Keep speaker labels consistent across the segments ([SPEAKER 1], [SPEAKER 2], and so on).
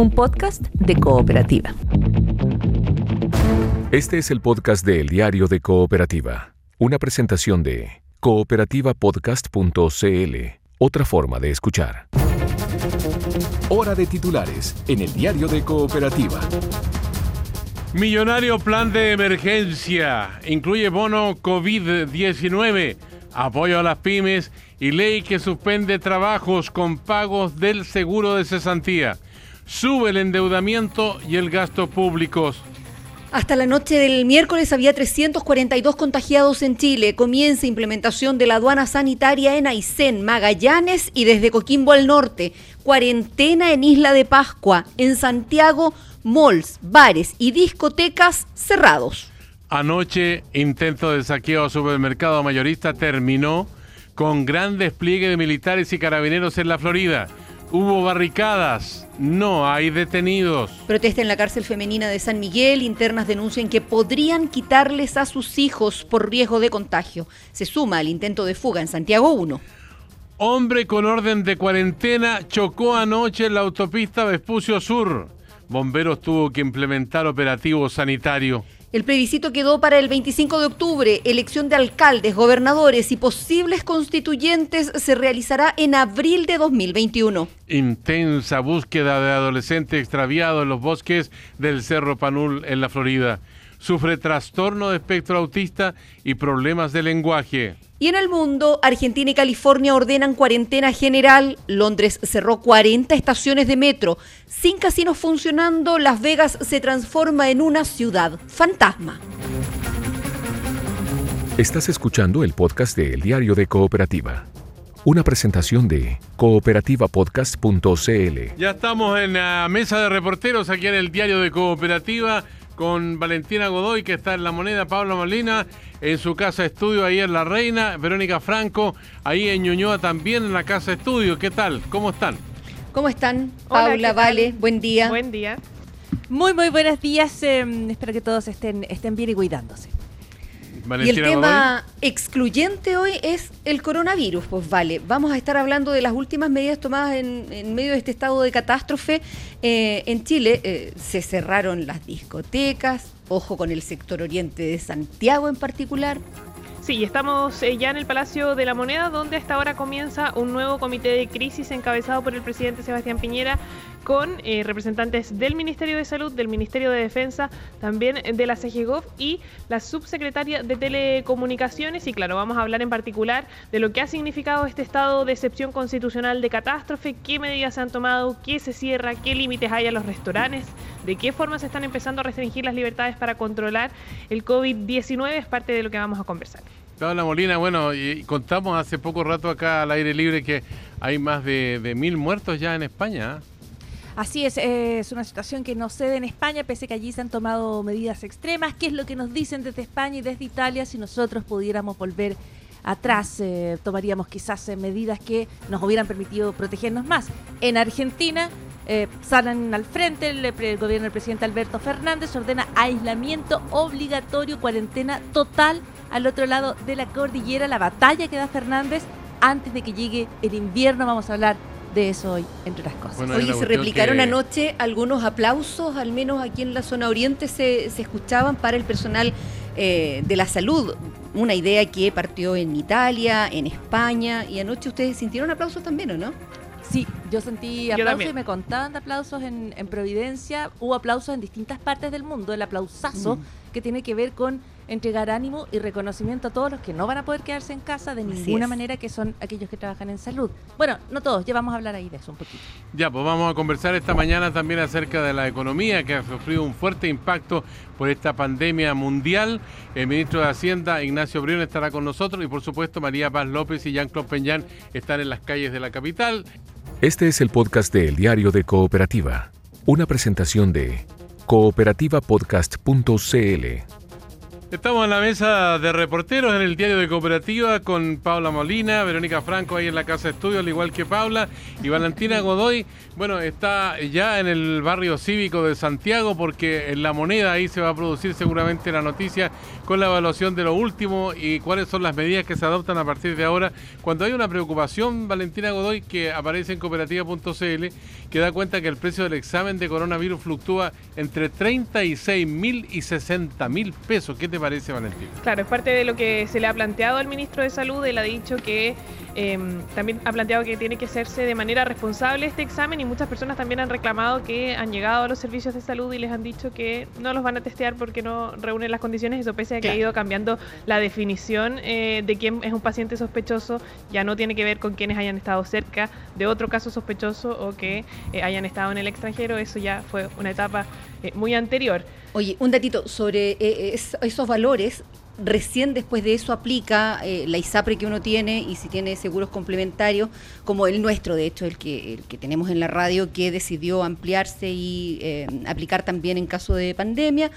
[SPEAKER 1] un podcast de cooperativa.
[SPEAKER 2] Este es el podcast de El Diario de Cooperativa, una presentación de cooperativapodcast.cl, otra forma de escuchar. Hora de titulares en El Diario de Cooperativa.
[SPEAKER 3] Millonario plan de emergencia. Incluye bono COVID-19, apoyo a las pymes y ley que suspende trabajos con pagos del seguro de cesantía. Sube el endeudamiento y el gasto públicos.
[SPEAKER 4] Hasta la noche del miércoles había 342 contagiados en Chile. Comienza implementación de la aduana sanitaria en Aysén, Magallanes y desde Coquimbo al norte. Cuarentena en Isla de Pascua. En Santiago, malls, bares y discotecas cerrados.
[SPEAKER 3] Anoche, intento de saqueo a supermercado mayorista terminó con gran despliegue de militares y carabineros en la Florida. Hubo barricadas, no hay detenidos.
[SPEAKER 4] Protesta en la cárcel femenina de San Miguel. Internas denuncian que podrían quitarles a sus hijos por riesgo de contagio. Se suma al intento de fuga en Santiago 1.
[SPEAKER 3] Hombre con orden de cuarentena chocó anoche en la autopista Vespucio Sur. Bomberos tuvo que implementar operativo sanitario.
[SPEAKER 4] El plebiscito quedó para el 25 de octubre. Elección de alcaldes, gobernadores y posibles constituyentes se realizará en abril de 2021.
[SPEAKER 3] Intensa búsqueda de adolescente extraviado en los bosques del Cerro Panul en la Florida. Sufre trastorno de espectro autista y problemas de lenguaje.
[SPEAKER 4] Y en el mundo, Argentina y California ordenan cuarentena general. Londres cerró 40 estaciones de metro. Sin casinos funcionando, Las Vegas se transforma en una ciudad fantasma.
[SPEAKER 2] Estás escuchando el podcast de El Diario de Cooperativa. Una presentación de cooperativapodcast.cl.
[SPEAKER 3] Ya estamos en la mesa de reporteros aquí en el Diario de Cooperativa con Valentina Godoy, que está en La Moneda, Pablo Molina, en su casa estudio ahí en La Reina, Verónica Franco, ahí en Ñuñoa también en la casa estudio. ¿Qué tal? ¿Cómo están?
[SPEAKER 4] ¿Cómo están? Paula, Vale, buen día.
[SPEAKER 5] Buen día.
[SPEAKER 1] Muy, muy buenos días. Em, espero que todos estén, estén bien y cuidándose.
[SPEAKER 4] Y el tema excluyente hoy es el coronavirus, pues vale. Vamos a estar hablando de las últimas medidas tomadas en, medio de este estado de catástrofe. Eh, en Chile eh, se cerraron las discotecas, ojo con el sector oriente de Santiago en particular.
[SPEAKER 5] Sí, estamos eh, ya en el Palacio de la Moneda, donde hasta ahora comienza un nuevo comité de crisis encabezado por el presidente Sebastián Piñera, con eh, representantes del Ministerio de Salud, del Ministerio de Defensa, también de la CGGOV y la subsecretaria de Telecomunicaciones. Y claro, vamos a hablar en particular de lo que ha significado este estado de excepción constitucional de catástrofe, qué medidas se han tomado, qué se cierra, qué límites hay a los restaurantes, de qué forma se están empezando a restringir las libertades para controlar el COVID-19. Es parte de lo que vamos a conversar.
[SPEAKER 3] Paula Molina, bueno, contamos hace poco rato acá al aire libre que hay más de, mil muertos ya en España.
[SPEAKER 1] Así es, es una situación que no cede en España, pese que allí se han tomado medidas extremas. ¿Qué es lo que nos dicen desde España y desde Italia? Si nosotros pudiéramos volver atrás, eh, tomaríamos quizás eh, medidas que nos hubieran permitido protegernos más. En Argentina eh, salen al frente, el, el, gobierno del presidente Alberto Fernández ordena aislamiento obligatorio, cuarentena total al otro lado de la cordillera, la batalla que da Fernández antes de que llegue el invierno, vamos a hablar de eso hoy, entre otras cosas.
[SPEAKER 4] Oye, se replicaron anoche algunos aplausos, al menos aquí en la zona oriente se, se escuchaban para el personal eh, de la salud. Una idea que partió en Italia, en España, y anoche ustedes sintieron aplausos también, ¿o no?
[SPEAKER 1] Sí, yo sentí aplausos y me contaban de aplausos en, Providencia. Hubo aplausos en distintas partes del mundo. El aplausazo mm. que tiene que ver con entregar ánimo y reconocimiento a todos los que no van a poder quedarse en casa de ninguna manera, que son aquellos que trabajan en salud. Bueno, no todos, ya vamos a hablar ahí de eso un poquito.
[SPEAKER 3] Ya, pues vamos a conversar esta mañana también acerca de la economía que ha sufrido un fuerte impacto por esta pandemia mundial. El ministro de Hacienda, Ignacio Brión, estará con nosotros y por supuesto María Paz López y Jean-Claude Peñán están en las calles de la capital.
[SPEAKER 2] Este es el podcast de El Diario de Cooperativa, una presentación de cooperativapodcast.cl
[SPEAKER 3] Estamos en la mesa de reporteros en el diario de Cooperativa con Paula Molina, Verónica Franco ahí en la casa de estudio, al igual que Paula, y Valentina Godoy. Bueno, está ya en el barrio cívico de Santiago porque en la moneda ahí se va a producir seguramente la noticia con la evaluación de lo último y cuáles son las medidas que se adoptan a partir de ahora. Cuando hay una preocupación, Valentina Godoy, que aparece en cooperativa.cl, que da cuenta que el precio del examen de coronavirus fluctúa entre 36 mil y 60 mil pesos. ¿Qué te parece?
[SPEAKER 5] Claro, es parte de lo que se le ha planteado al ministro de Salud. Él ha dicho que em, también ha planteado que tiene que hacerse de manera responsable este examen y muchas personas también han reclamado que han llegado a los servicios de salud y les han dicho que no los van a testear porque no reúnen las condiciones. Eso pese a que ha ido cambiando la definición eh, de quién es un paciente sospechoso. Ya no tiene que ver con quienes hayan estado cerca de otro caso sospechoso o que eh, hayan estado en el extranjero. Eso ya fue una etapa eh, muy anterior.
[SPEAKER 4] Oye, un datito sobre esos valores. Recién después de eso aplica eh, la ISAPRE que uno tiene y si tiene seguros complementarios, como el nuestro, de hecho, el que, el que tenemos en la radio, que decidió ampliarse y eh, aplicar también en caso de pandemia.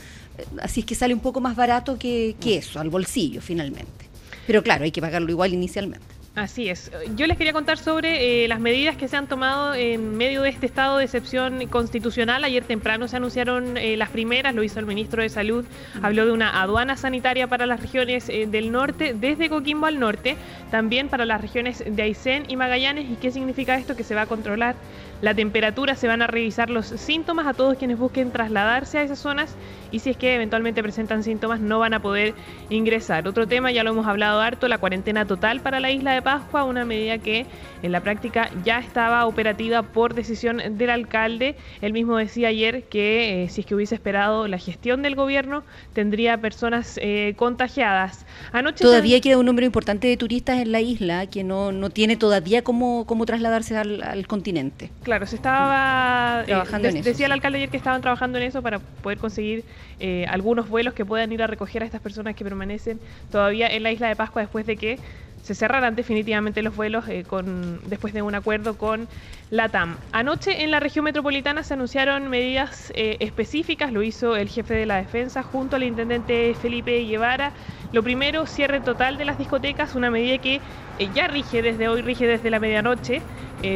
[SPEAKER 4] Así es que sale un poco más barato que, que eso, al bolsillo finalmente. Pero claro, hay que pagarlo igual inicialmente.
[SPEAKER 5] Así es. Yo les quería contar sobre eh, las medidas que se han tomado en medio de este estado de excepción constitucional. Ayer temprano se anunciaron eh, las primeras, lo hizo el ministro de Salud, habló de una aduana sanitaria para las regiones eh, del norte, desde Coquimbo al norte, también para las regiones de Aysén y Magallanes. ¿Y qué significa esto? Que se va a controlar la temperatura, se van a revisar los síntomas a todos quienes busquen trasladarse a esas zonas y si es que eventualmente presentan síntomas no van a poder ingresar. Otro tema, ya lo hemos hablado harto, la cuarentena total para la isla de Pascua, una medida que en la práctica ya estaba operativa por decisión del alcalde. Él mismo decía ayer que eh, si es que hubiese esperado la gestión del gobierno tendría personas eh, contagiadas.
[SPEAKER 4] Anoche todavía queda un número importante de turistas en la isla que no, no tiene todavía cómo, cómo trasladarse al, al continente.
[SPEAKER 5] Claro, se estaba eh, trabajando en eso, Decía el alcalde ayer que estaban trabajando en eso para poder conseguir eh, algunos vuelos que puedan ir a recoger a estas personas que permanecen todavía en la isla de Pascua después de que se cerrarán definitivamente los vuelos eh, con, después de un acuerdo con la TAM. Anoche en la región metropolitana se anunciaron medidas eh, específicas, lo hizo el jefe de la defensa junto al intendente Felipe Guevara. Lo primero, cierre total de las discotecas, una medida que eh, ya rige desde hoy, rige desde la medianoche.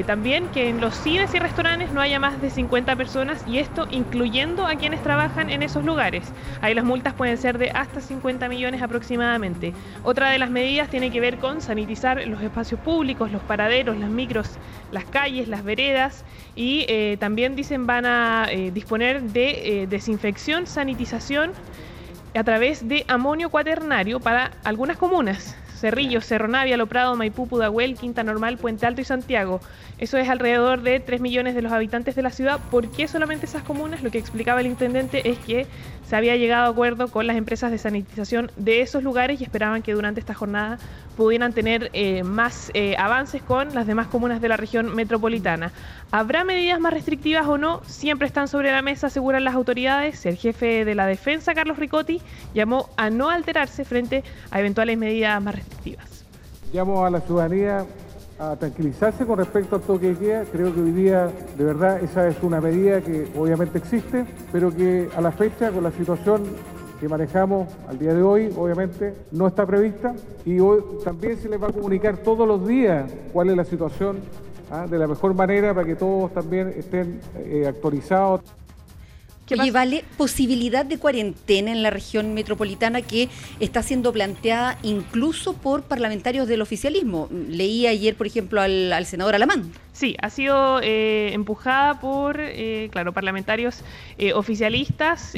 [SPEAKER 5] también que en los cines y restaurantes no haya más de 50 personas y esto incluyendo a quienes trabajan en esos lugares. Ahí las multas pueden ser de hasta 50 millones aproximadamente. Otra de las medidas tiene que ver con sanitizar los espacios públicos, los paraderos, las micros, las calles, las veredas y eh, también dicen van a eh, disponer de eh, desinfección, sanitización a través de amonio cuaternario para algunas comunas. Cerrillo, Cerro Navia, Lo Prado, Maipú, Pudahuel, Quinta Normal, Puente Alto y Santiago. Eso es alrededor de 3 millones de los habitantes de la ciudad. ¿Por qué solamente esas comunas? Lo que explicaba el intendente es que se había llegado a acuerdo con las empresas de sanitización de esos lugares y esperaban que durante esta jornada pudieran tener eh, más eh, avances con las demás comunas de la región metropolitana. ¿Habrá medidas más restrictivas o no? Siempre están sobre la mesa, aseguran las autoridades. El jefe de la defensa, Carlos Ricotti, llamó a no alterarse frente a eventuales medidas más restrictivas.
[SPEAKER 6] Llamo a la ciudadanía a tranquilizarse con respecto al toque de queda. Creo que hoy día, de verdad, esa es una medida que obviamente existe, pero que a la fecha, con la situación que manejamos al día de hoy, obviamente, no está prevista. Y hoy también se les va a comunicar todos los días cuál es la situación ¿ah? de la mejor manera para que todos también estén eh, actualizados.
[SPEAKER 4] Oye, vale, posibilidad de cuarentena en la región metropolitana que está siendo planteada incluso por parlamentarios del oficialismo. Leí ayer, por ejemplo, al, al senador Alamán.
[SPEAKER 5] Sí, ha sido eh, empujada por, eh, claro, parlamentarios eh, oficialistas,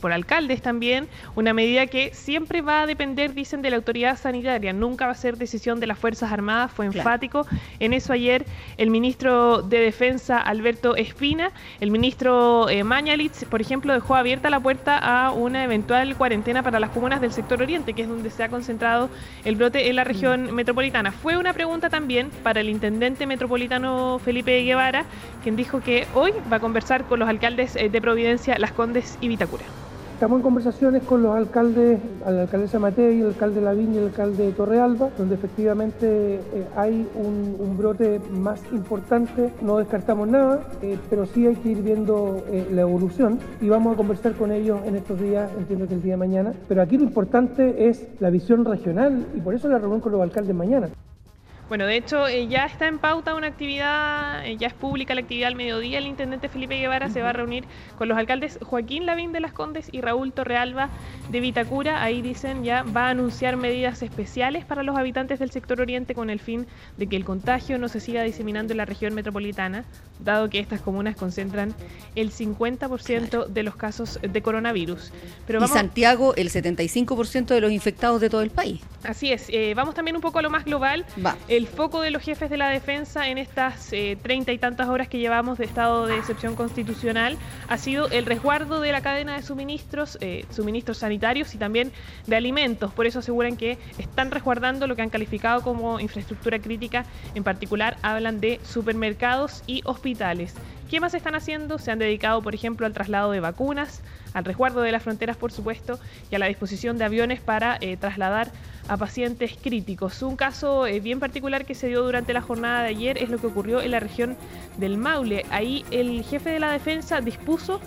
[SPEAKER 5] por alcaldes también, una medida que siempre va a depender, dicen, de la autoridad sanitaria, nunca va a ser decisión de las Fuerzas Armadas, fue enfático. En eso ayer el ministro de Defensa, Alberto Espina, el ministro Mañalitz, por ejemplo, dejó abierta la puerta a una eventual cuarentena para las comunas del sector oriente, que es donde se ha concentrado el brote en la región mm. metropolitana. Fue una pregunta también para el intendente metropolitano Felipe Guevara, quien dijo que hoy va a conversar con los alcaldes eh, de Providencia, Las Condes y Vitacura.
[SPEAKER 7] Estamos en conversaciones con los alcaldes, la alcaldesa Matei, el alcalde Lavín y el alcalde de Torrealba, donde efectivamente eh, hay un, brote más importante. No descartamos nada, eh, pero sí hay que ir viendo la evolución y vamos a conversar con ellos en estos días, entiendo que el día de mañana. Pero aquí lo importante es la visión regional y por eso la reunión con los alcaldes mañana.
[SPEAKER 5] Bueno, de hecho, eh, ya está en pauta una actividad, eh, ya es pública la actividad al mediodía. El intendente Felipe Guevara se va a reunir con los alcaldes Joaquín Lavín de las Condes y Raúl Torrealba de Vitacura. Ahí dicen ya va a anunciar medidas especiales para los habitantes del sector oriente con el fin de que el contagio no se siga diseminando en la región metropolitana, dado que estas comunas concentran el 50% de los casos de coronavirus.
[SPEAKER 4] Pero y Santiago, el 75% de los infectados de todo el país.
[SPEAKER 5] Así es. Eh, vamos también un poco a lo más global.
[SPEAKER 4] Va
[SPEAKER 5] el foco de los jefes de la defensa en estas eh, treinta y tantas horas que llevamos de estado de excepción constitucional ha sido el resguardo de la cadena de suministros, eh, suministros sanitarios y también de alimentos. Por eso aseguran que están resguardando lo que han calificado como infraestructura crítica. En particular, hablan de supermercados y hospitales. ¿Qué más están haciendo? Se han dedicado, por ejemplo, al traslado de vacunas, al resguardo de las fronteras, por supuesto, y a la disposición de aviones para eh, trasladar a pacientes críticos. Un caso eh, bien particular que se dio durante la jornada de ayer es lo que ocurrió en la región del Maule. Ahí el jefe de la defensa dispuso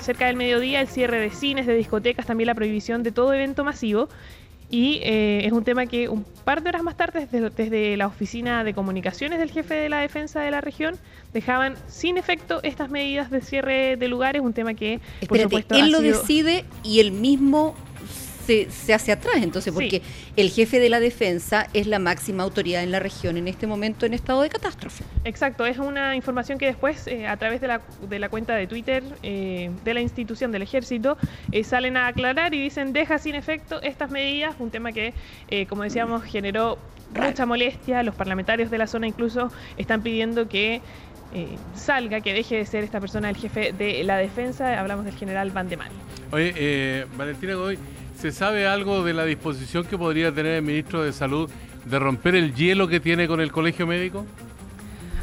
[SPEAKER 5] cerca del mediodía el cierre de cines, de discotecas, también la prohibición de todo evento masivo. Y eh, es un tema que un par de horas más tarde, desde, la oficina de comunicaciones del jefe de la defensa de la región, dejaban sin efecto estas medidas de cierre de lugares, un tema que,
[SPEAKER 4] por supuesto, él lo decide y el mismo se, hace atrás, entonces, porque el jefe de la defensa es la máxima autoridad en la región en este momento en estado de catástrofe.
[SPEAKER 5] Exacto, es una información que después, eh, a través de la, de la cuenta de Twitter eh, de la institución del ejército, eh, salen a aclarar y dicen, deja sin efecto estas medidas, un tema que, como decíamos, generó mucha molestia. Los parlamentarios de la zona incluso están pidiendo que salga, que deje de ser esta persona el jefe de la defensa. Hablamos del general Van de.
[SPEAKER 3] Oye, Valentina Godoy, ¿Se sabe algo de la disposición que podría tener el ministro de Salud de romper el hielo que tiene con el colegio médico?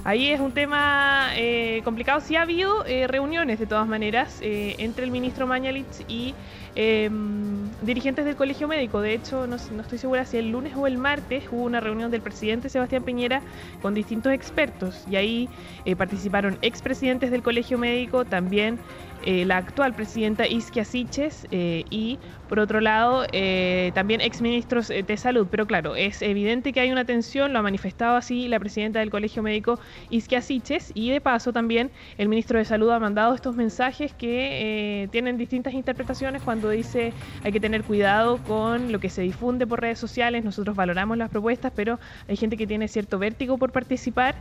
[SPEAKER 5] Ahí es un tema eh, complicado. Sí ha habido eh, reuniones, de todas maneras, eh, entre el ministro Mañalitz y em, dirigentes del Colegio Médico. De hecho, no, no, estoy segura si el lunes o el martes hubo una reunión del presidente Sebastián Piñera con distintos expertos y ahí participaron expresidentes del Colegio Médico, también la actual presidenta Isquia Siches y, por otro lado, eh, también exministros de salud. Pero claro, es evidente que hay una tensión, lo ha manifestado así la presidenta del Colegio Médico Isquia Siches y, de paso, también el ministro de Salud ha mandado estos mensajes que tienen distintas interpretaciones cuando dice hay que tener cuidado con lo que se difunde por redes sociales. Nosotros valoramos las propuestas, pero hay gente que tiene cierto vértigo por participar.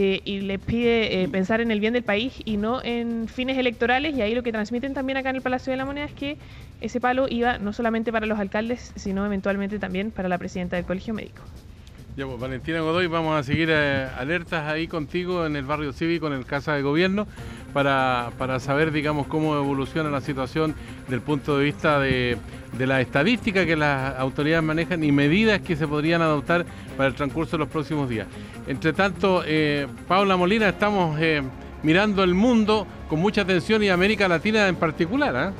[SPEAKER 5] Eh, y le pide eh, pensar en el bien del país y no en fines electorales. Y ahí lo que transmiten también acá en el Palacio de la Moneda es que ese palo iba no solamente para los alcaldes, sino eventualmente también para la presidenta del Colegio Médico.
[SPEAKER 3] Pues, Valentina Godoy, vamos a seguir eh, alertas ahí contigo en el barrio cívico, en el Casa de Gobierno, para, para saber, digamos, cómo evoluciona la situación del punto de vista de, de la estadística que las autoridades manejan y medidas que se podrían adoptar para el transcurso de los próximos días. Entre tanto, eh, Paula Molina, estamos eh, mirando el mundo con mucha atención y América Latina en particular.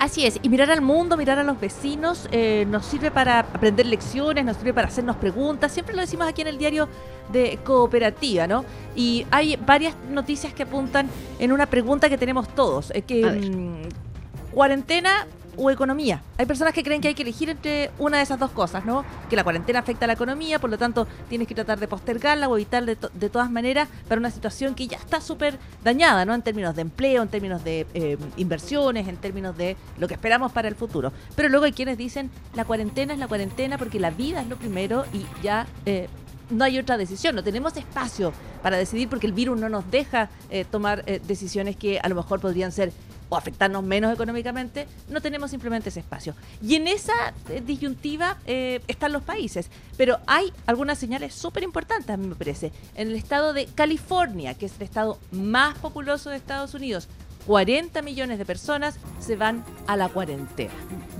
[SPEAKER 1] Así es, y mirar al mundo, mirar a los vecinos, eh, nos sirve para aprender lecciones, nos sirve para hacernos preguntas, siempre lo decimos aquí en el diario de cooperativa, ¿no? Y hay varias noticias que apuntan en una pregunta que tenemos todos, eh, que mm, cuarentena o economía. Hay personas que creen que hay que elegir entre una de esas dos cosas, ¿no? Que la cuarentena afecta a la economía, por lo tanto tienes que tratar de postergarla o evitar de, todas maneras para una situación que ya está súper dañada, ¿no? En términos de empleo, en términos de eh, inversiones, en términos de lo que esperamos para el futuro. Pero luego hay quienes dicen la cuarentena es la cuarentena porque la vida es lo primero y ya... Eh, no hay otra decisión, no tenemos espacio para decidir porque el virus no nos deja eh, tomar decisiones que a lo mejor podrían ser o afectarnos menos económicamente, no tenemos simplemente ese espacio. Y en esa eh, disyuntiva eh, están los países. Pero hay algunas señales súper importantes, a mí me parece. En el estado de California, que es el estado más populoso de Estados Unidos, 40 millones de personas se van a la cuarentena.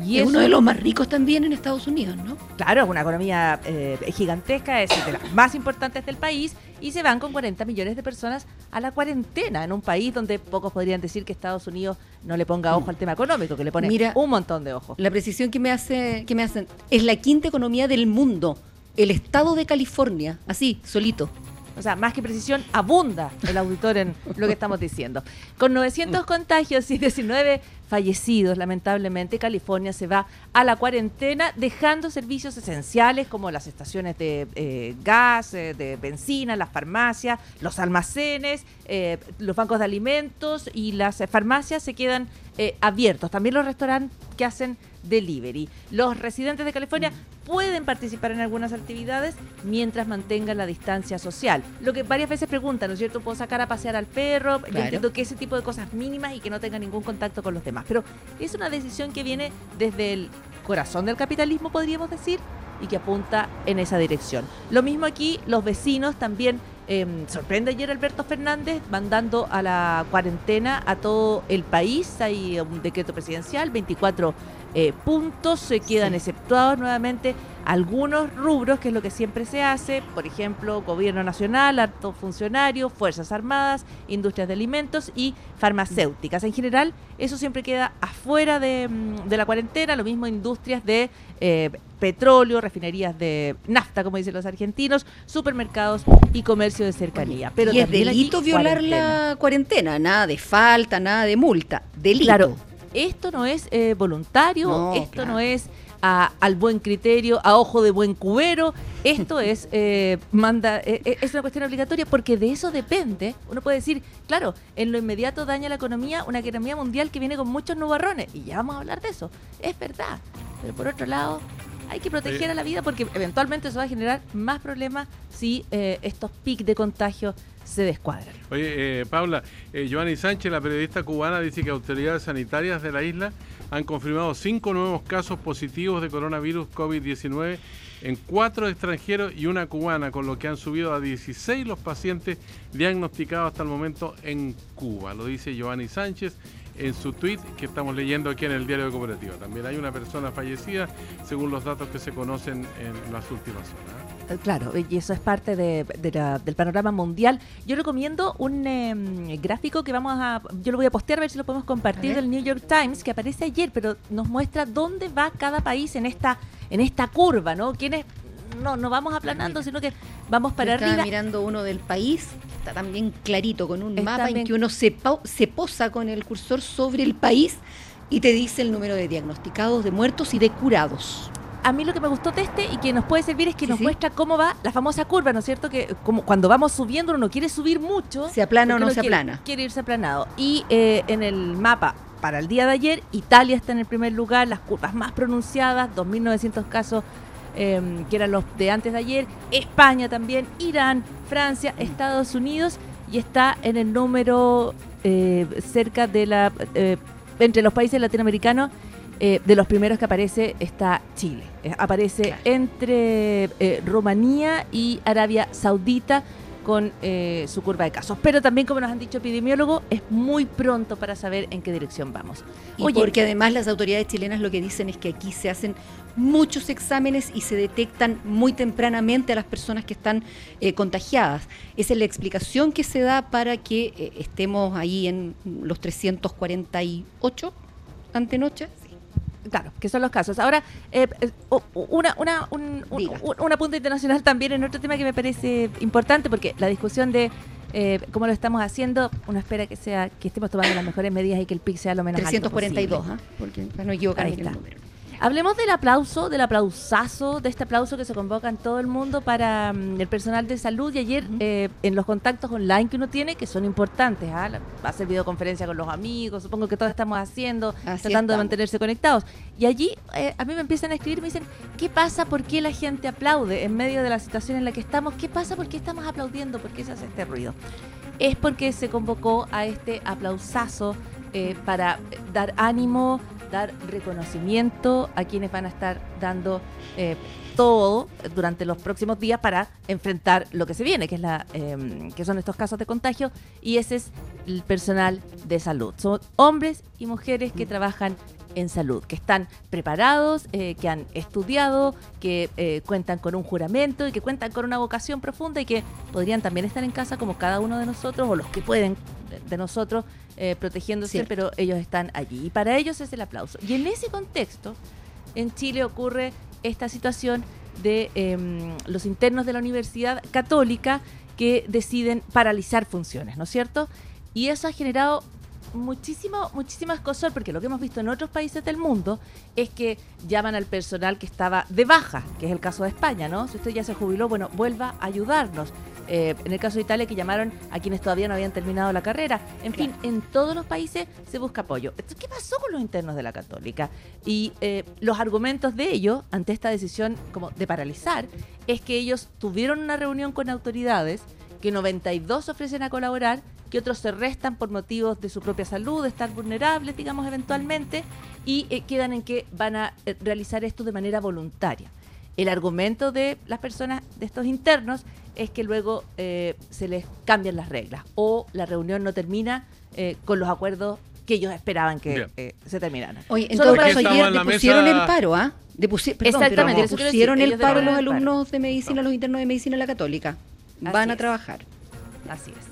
[SPEAKER 4] Y es uno de los más ricos también en Estados Unidos, ¿no?
[SPEAKER 1] Claro, es una economía eh, gigantesca, es de las más importantes del país y se van con 40 millones de personas a la cuarentena en un país donde pocos podrían decir que Estados Unidos no le ponga ojo al tema económico, que le pone un montón de ojos.
[SPEAKER 4] La precisión que me hace que me hacen es la quinta economía del mundo, el estado de California, así, solito.
[SPEAKER 1] O sea, más que precisión, abunda el auditor en lo que estamos diciendo. Con 900 contagios y 19 fallecidos, lamentablemente, California se va a la cuarentena, dejando servicios esenciales como las estaciones de eh, gas, eh, de benzina, las farmacias, los almacenes, eh, los bancos de alimentos y las farmacias se quedan abiertos. También los restaurantes que hacen delivery. Los residentes de California pueden participar en algunas actividades mientras mantengan la distancia social. Lo que varias veces preguntan, ¿no es cierto? ¿Puedo sacar a pasear al perro? Yo entiendo que ese tipo de cosas mínimas y que no tenga ningún contacto con los demás. Pero es una decisión que viene desde el corazón del capitalismo, podríamos decir, y que apunta en esa dirección. Lo mismo aquí, los vecinos también em, sorprende ayer Alberto Fernández mandando a la cuarentena a todo el país. Hay un decreto presidencial, 24 eh, puntos, se quedan exceptuados nuevamente algunos rubros, que es lo que siempre se hace, por ejemplo, gobierno nacional, altos funcionarios, fuerzas armadas, industrias de alimentos y farmacéuticas. En general, eso siempre queda afuera de, mm, la cuarentena, lo mismo industrias de eh, petróleo, refinerías de nafta, como dicen los argentinos, supermercados y comercio de cercanía.
[SPEAKER 4] Pero y es delito violar la cuarentena, nada de falta, nada de multa, delito.
[SPEAKER 1] Claro, esto no es eh, voluntario, esto no es al buen criterio, a ojo de buen cubero. Esto es eh, manda eh, es una cuestión obligatoria porque de eso depende. Uno puede decir, claro, en lo inmediato daña la economía, una economía mundial que viene con muchos nubarrones y ya vamos a hablar de eso. Es verdad, pero por otro lado hay que proteger a la vida porque eventualmente eso va a generar más problemas si estos pics de contagio se descuadran.
[SPEAKER 3] Oye, eh, Paula, eh, Giovanni Sánchez, la periodista cubana, dice que autoridades sanitarias de la isla han confirmado cinco nuevos casos positivos de coronavirus COVID-19 en cuatro extranjeros y una cubana, con lo que han subido a 16 los pacientes diagnosticados hasta el momento en Cuba. Lo dice Giovanni Sánchez en su tweet que estamos leyendo aquí en el diario de Cooperativa. También hay una persona fallecida, según los datos que se conocen en las últimas horas.
[SPEAKER 1] Eh, claro, y eso es parte del panorama mundial. Yo recomiendo un em, gráfico que vamos a, yo lo voy a postear a ver si lo podemos compartir del New York Times, que aparece ayer, pero nos muestra dónde va cada país en esta, en esta curva, ¿no? ¿Quiénes no, no vamos aplanando, sino que vamos para Yo arriba.
[SPEAKER 4] mirando uno del país, está también clarito, con un mapa en que uno se, se posa con el cursor sobre el país y te dice el número de diagnosticados, de muertos y de curados
[SPEAKER 1] a mí lo que me gustó de este y que nos puede servir es que nos muestra cómo va la famosa curva, ¿no es cierto? Que como cuando vamos subiendo uno no quiere subir mucho.
[SPEAKER 4] ¿Se aplana o no, se aplana?
[SPEAKER 1] Quiere irse aplanado. Y eh, en el mapa para el día de ayer, Italia está en el primer lugar, las curvas más pronunciadas, 2.900 casos em, que eran los de antes de ayer, España también, Irán, Francia, mm. Estados Unidos y está en el número eh, cerca de la... Eh, entre los países latinoamericanos eh, de los primeros que aparece está Chile. Eh, aparece entre eh, Rumanía y Arabia Saudita con su curva de casos. Pero también, como nos han dicho epidemiólogos, es muy pronto para saber en qué dirección vamos.
[SPEAKER 4] Y porque además las autoridades chilenas lo que dicen es que aquí se hacen muchos exámenes y se detectan muy tempranamente a las personas que están contagiadas. Esa es la explicación que se da para que estemos ahí en los 348 antenoche.
[SPEAKER 1] Claro, que son los casos. Ahora, eh, eh, una, una, un, una punta internacional también en otro tema que me parece importante, porque la discusión de eh, cómo lo estamos haciendo, uno espera que sea que estemos tomando las mejores medidas y que el PIC sea lo menos
[SPEAKER 4] 342,
[SPEAKER 1] alto
[SPEAKER 4] posible. ¿ah? porque para no equivocarme el
[SPEAKER 1] número. Hablemos del aplauso, del aplausazo, de este aplauso que se convoca en todo el mundo para mm, el personal de salud y ayer eh, en los contactos online que uno tiene, que son importantes, ¿ah? va a hacer videoconferencia con los amigos, supongo que todos estamos haciendo, tratando de mantenerse conectados. Y allí eh, a mí me empiezan a escribir, me dicen, ¿qué pasa? ¿Por qué la gente aplaude en medio de la situación en la que estamos? ¿Qué pasa? ¿Por qué estamos aplaudiendo? ¿Por qué se hace este ruido? Es porque se convocó a este aplausazo eh, para dar ánimo, dar reconocimiento a quienes van a estar dando eh, todo durante los próximos días para enfrentar lo que se viene, que es la em, que son estos casos de contagio, y ese es el personal de salud. Son hombres y mujeres que trabajan en salud, que están preparados, eh, que han estudiado, que eh, cuentan con un juramento y que cuentan con una vocación profunda y que podrían también estar en casa como cada uno de nosotros o los que pueden de- nosotros eh, protegiéndose,
[SPEAKER 4] Cierto.
[SPEAKER 1] pero ellos están allí. Y para ellos es el aplauso. Y en ese contexto, en Chile ocurre esta situación de em, los internos de la Universidad Católica que deciden paralizar funciones, ¿no es cierto? Y eso ha generado muchísimo, muchísimo escosor, porque lo que hemos visto en otros países del mundo es que llaman al personal que estaba de baja, que es el caso de España, ¿no? Si usted ya se jubiló, bueno, vuelva a ayudarnos. Eh, en el caso de Italia, que llamaron a quienes todavía no habían terminado la carrera. En fin, en todos los países se busca apoyo. ¿Qué pasó con los internos de la Católica? Y eh, los argumentos de ellos ante esta decisión como de paralizar es que ellos tuvieron una reunión con autoridades, que 92 ofrecen a colaborar, que otros se restan por motivos de su propia salud, de estar vulnerables, digamos, eventualmente, y eh, quedan en que van a eh, realizar esto de manera voluntaria. El argumento de las personas, de estos internos, es que luego eh, se les cambian las reglas o la reunión no termina eh, con los acuerdos que ellos esperaban que eh, se terminaran.
[SPEAKER 4] Oye, en
[SPEAKER 1] Solo
[SPEAKER 4] todo caso, ayer depusieron
[SPEAKER 3] mesa-
[SPEAKER 4] el paro, ¿ah? Depusi-
[SPEAKER 1] Exactamente,
[SPEAKER 4] pero
[SPEAKER 1] eso quiero
[SPEAKER 4] pusieron
[SPEAKER 1] decir,
[SPEAKER 4] el paro los
[SPEAKER 1] paro.
[SPEAKER 4] alumnos de medicina, los internos de medicina en la Católica.
[SPEAKER 1] Así
[SPEAKER 4] Van a
[SPEAKER 1] es.
[SPEAKER 4] trabajar.
[SPEAKER 1] Así es.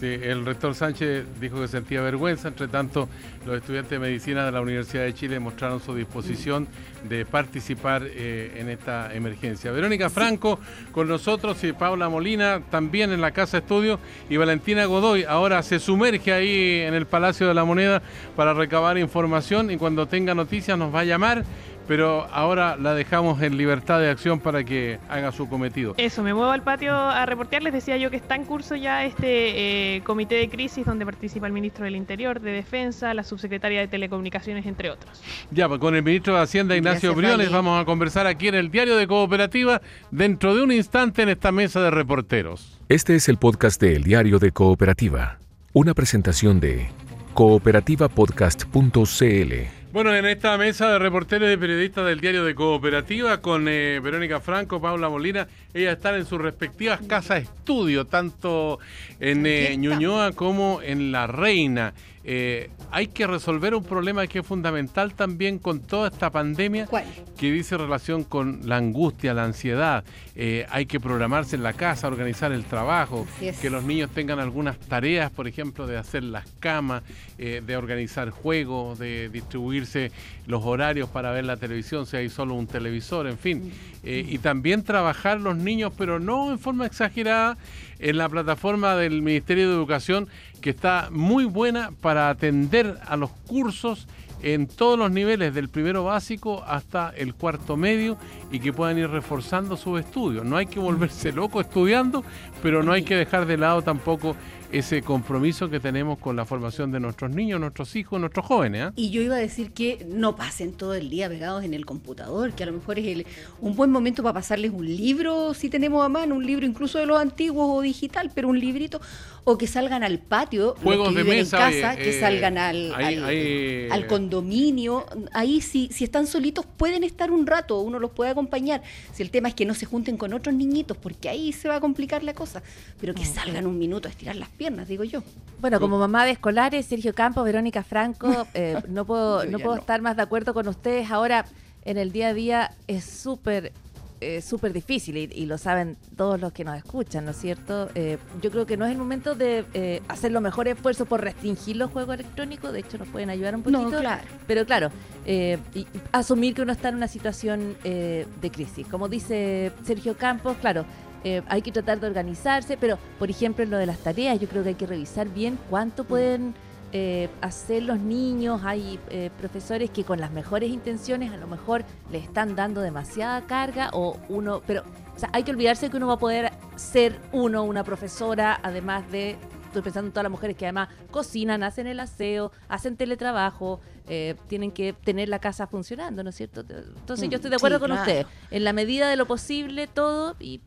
[SPEAKER 3] Sí, el rector Sánchez dijo que sentía vergüenza, entre tanto los estudiantes de medicina de la Universidad de Chile mostraron su disposición de participar eh, en esta emergencia. Verónica Franco con nosotros y Paula Molina también en la Casa Estudio. Y Valentina Godoy ahora se sumerge ahí en el Palacio de la Moneda para recabar información. Y cuando tenga noticias nos va a llamar, pero ahora la dejamos en libertad de acción para que haga su cometido.
[SPEAKER 5] Eso, me muevo al patio a reportear. Les decía yo que está en curso ya este eh, comité de crisis donde participa el ministro del Interior, de Defensa, la subsecretaria de Telecomunicaciones, entre otros.
[SPEAKER 3] Ya, pues con el ministro de Hacienda, Ignacio
[SPEAKER 4] Gracias,
[SPEAKER 3] Briones, vamos a conversar aquí en el Diario de Cooperativa dentro de un instante en esta mesa de reporteros.
[SPEAKER 2] Este es el podcast de El Diario de Cooperativa, una presentación de cooperativapodcast.cl.
[SPEAKER 3] Bueno, en esta mesa de reporteros y periodistas del Diario de Cooperativa con eh, Verónica Franco, Paula Molina, ellas están en sus respectivas casas estudio, tanto en eh, Ñuñoa como en La Reina. Eh, hay que resolver un problema que es fundamental también con toda esta pandemia.
[SPEAKER 4] ¿Cuál?
[SPEAKER 3] que dice relación con la angustia, la ansiedad. Eh, hay que programarse en la casa, organizar el trabajo,
[SPEAKER 4] es.
[SPEAKER 3] que los niños tengan algunas tareas, por ejemplo, de hacer las camas, eh, de organizar juegos, de distribuirse los horarios para ver la televisión, si hay solo un televisor, en fin. Eh, y también trabajar los niños, pero no en forma exagerada, en la plataforma del Ministerio de Educación, que está muy buena para atender a los cursos en todos los niveles, del primero básico hasta el cuarto medio, y que puedan ir reforzando sus estudios. No hay que volverse loco estudiando, pero no hay que dejar de lado tampoco ese compromiso que tenemos con la formación de nuestros niños, nuestros hijos, nuestros jóvenes. ¿ah?
[SPEAKER 4] Y yo iba a decir que no pasen todo el día pegados en el computador, que a lo mejor es el- un buen momento para pasarles un libro, si tenemos a mano, un libro incluso de los antiguos o digital, pero un librito, o que salgan al patio,
[SPEAKER 3] Juegos
[SPEAKER 4] los que
[SPEAKER 3] de
[SPEAKER 4] viven
[SPEAKER 3] mesa,
[SPEAKER 4] en casa,
[SPEAKER 3] oye,
[SPEAKER 4] que
[SPEAKER 3] eh,
[SPEAKER 4] salgan al,
[SPEAKER 3] hay-
[SPEAKER 4] al, al condominio. Ahí si, si están solitos pueden estar un rato, uno los puede acompañar. Si el tema es que no se junten con otros niñitos, porque ahí se va a complicar la cosa, pero que salgan un minuto a estirar las piernas, digo yo.
[SPEAKER 1] Bueno, como mamá de escolares, Sergio Campos, Verónica Franco, eh, no puedo, no puedo
[SPEAKER 4] no.
[SPEAKER 1] estar más de acuerdo con ustedes. Ahora, en el día a día es súper eh, súper difícil y, y lo saben todos los que nos escuchan, ¿no es cierto? Eh, yo creo que no es el momento de eh, hacer los mejores esfuerzos por restringir los juegos electrónicos, de hecho nos pueden ayudar un poquito.
[SPEAKER 4] No, claro.
[SPEAKER 1] Pero claro, eh, y- y asumir que uno está en una situación eh, de crisis. Como dice Sergio Campos, claro, eh, hay que tratar de organizarse, pero por ejemplo en lo de las tareas, yo creo que hay que revisar bien cuánto pueden eh, hacer los niños. Hay eh, profesores que con las mejores intenciones a lo mejor le están dando demasiada carga o uno, pero o sea, hay que olvidarse que uno va a poder ser uno, una profesora, además de estoy pensando en todas las mujeres que además cocinan, hacen el aseo, hacen teletrabajo, eh, tienen que tener la casa funcionando, ¿no es cierto? Entonces
[SPEAKER 4] Mm,
[SPEAKER 1] yo estoy de acuerdo
[SPEAKER 4] sí,
[SPEAKER 1] con
[SPEAKER 4] claro.
[SPEAKER 1] ustedes. En la medida de lo posible todo y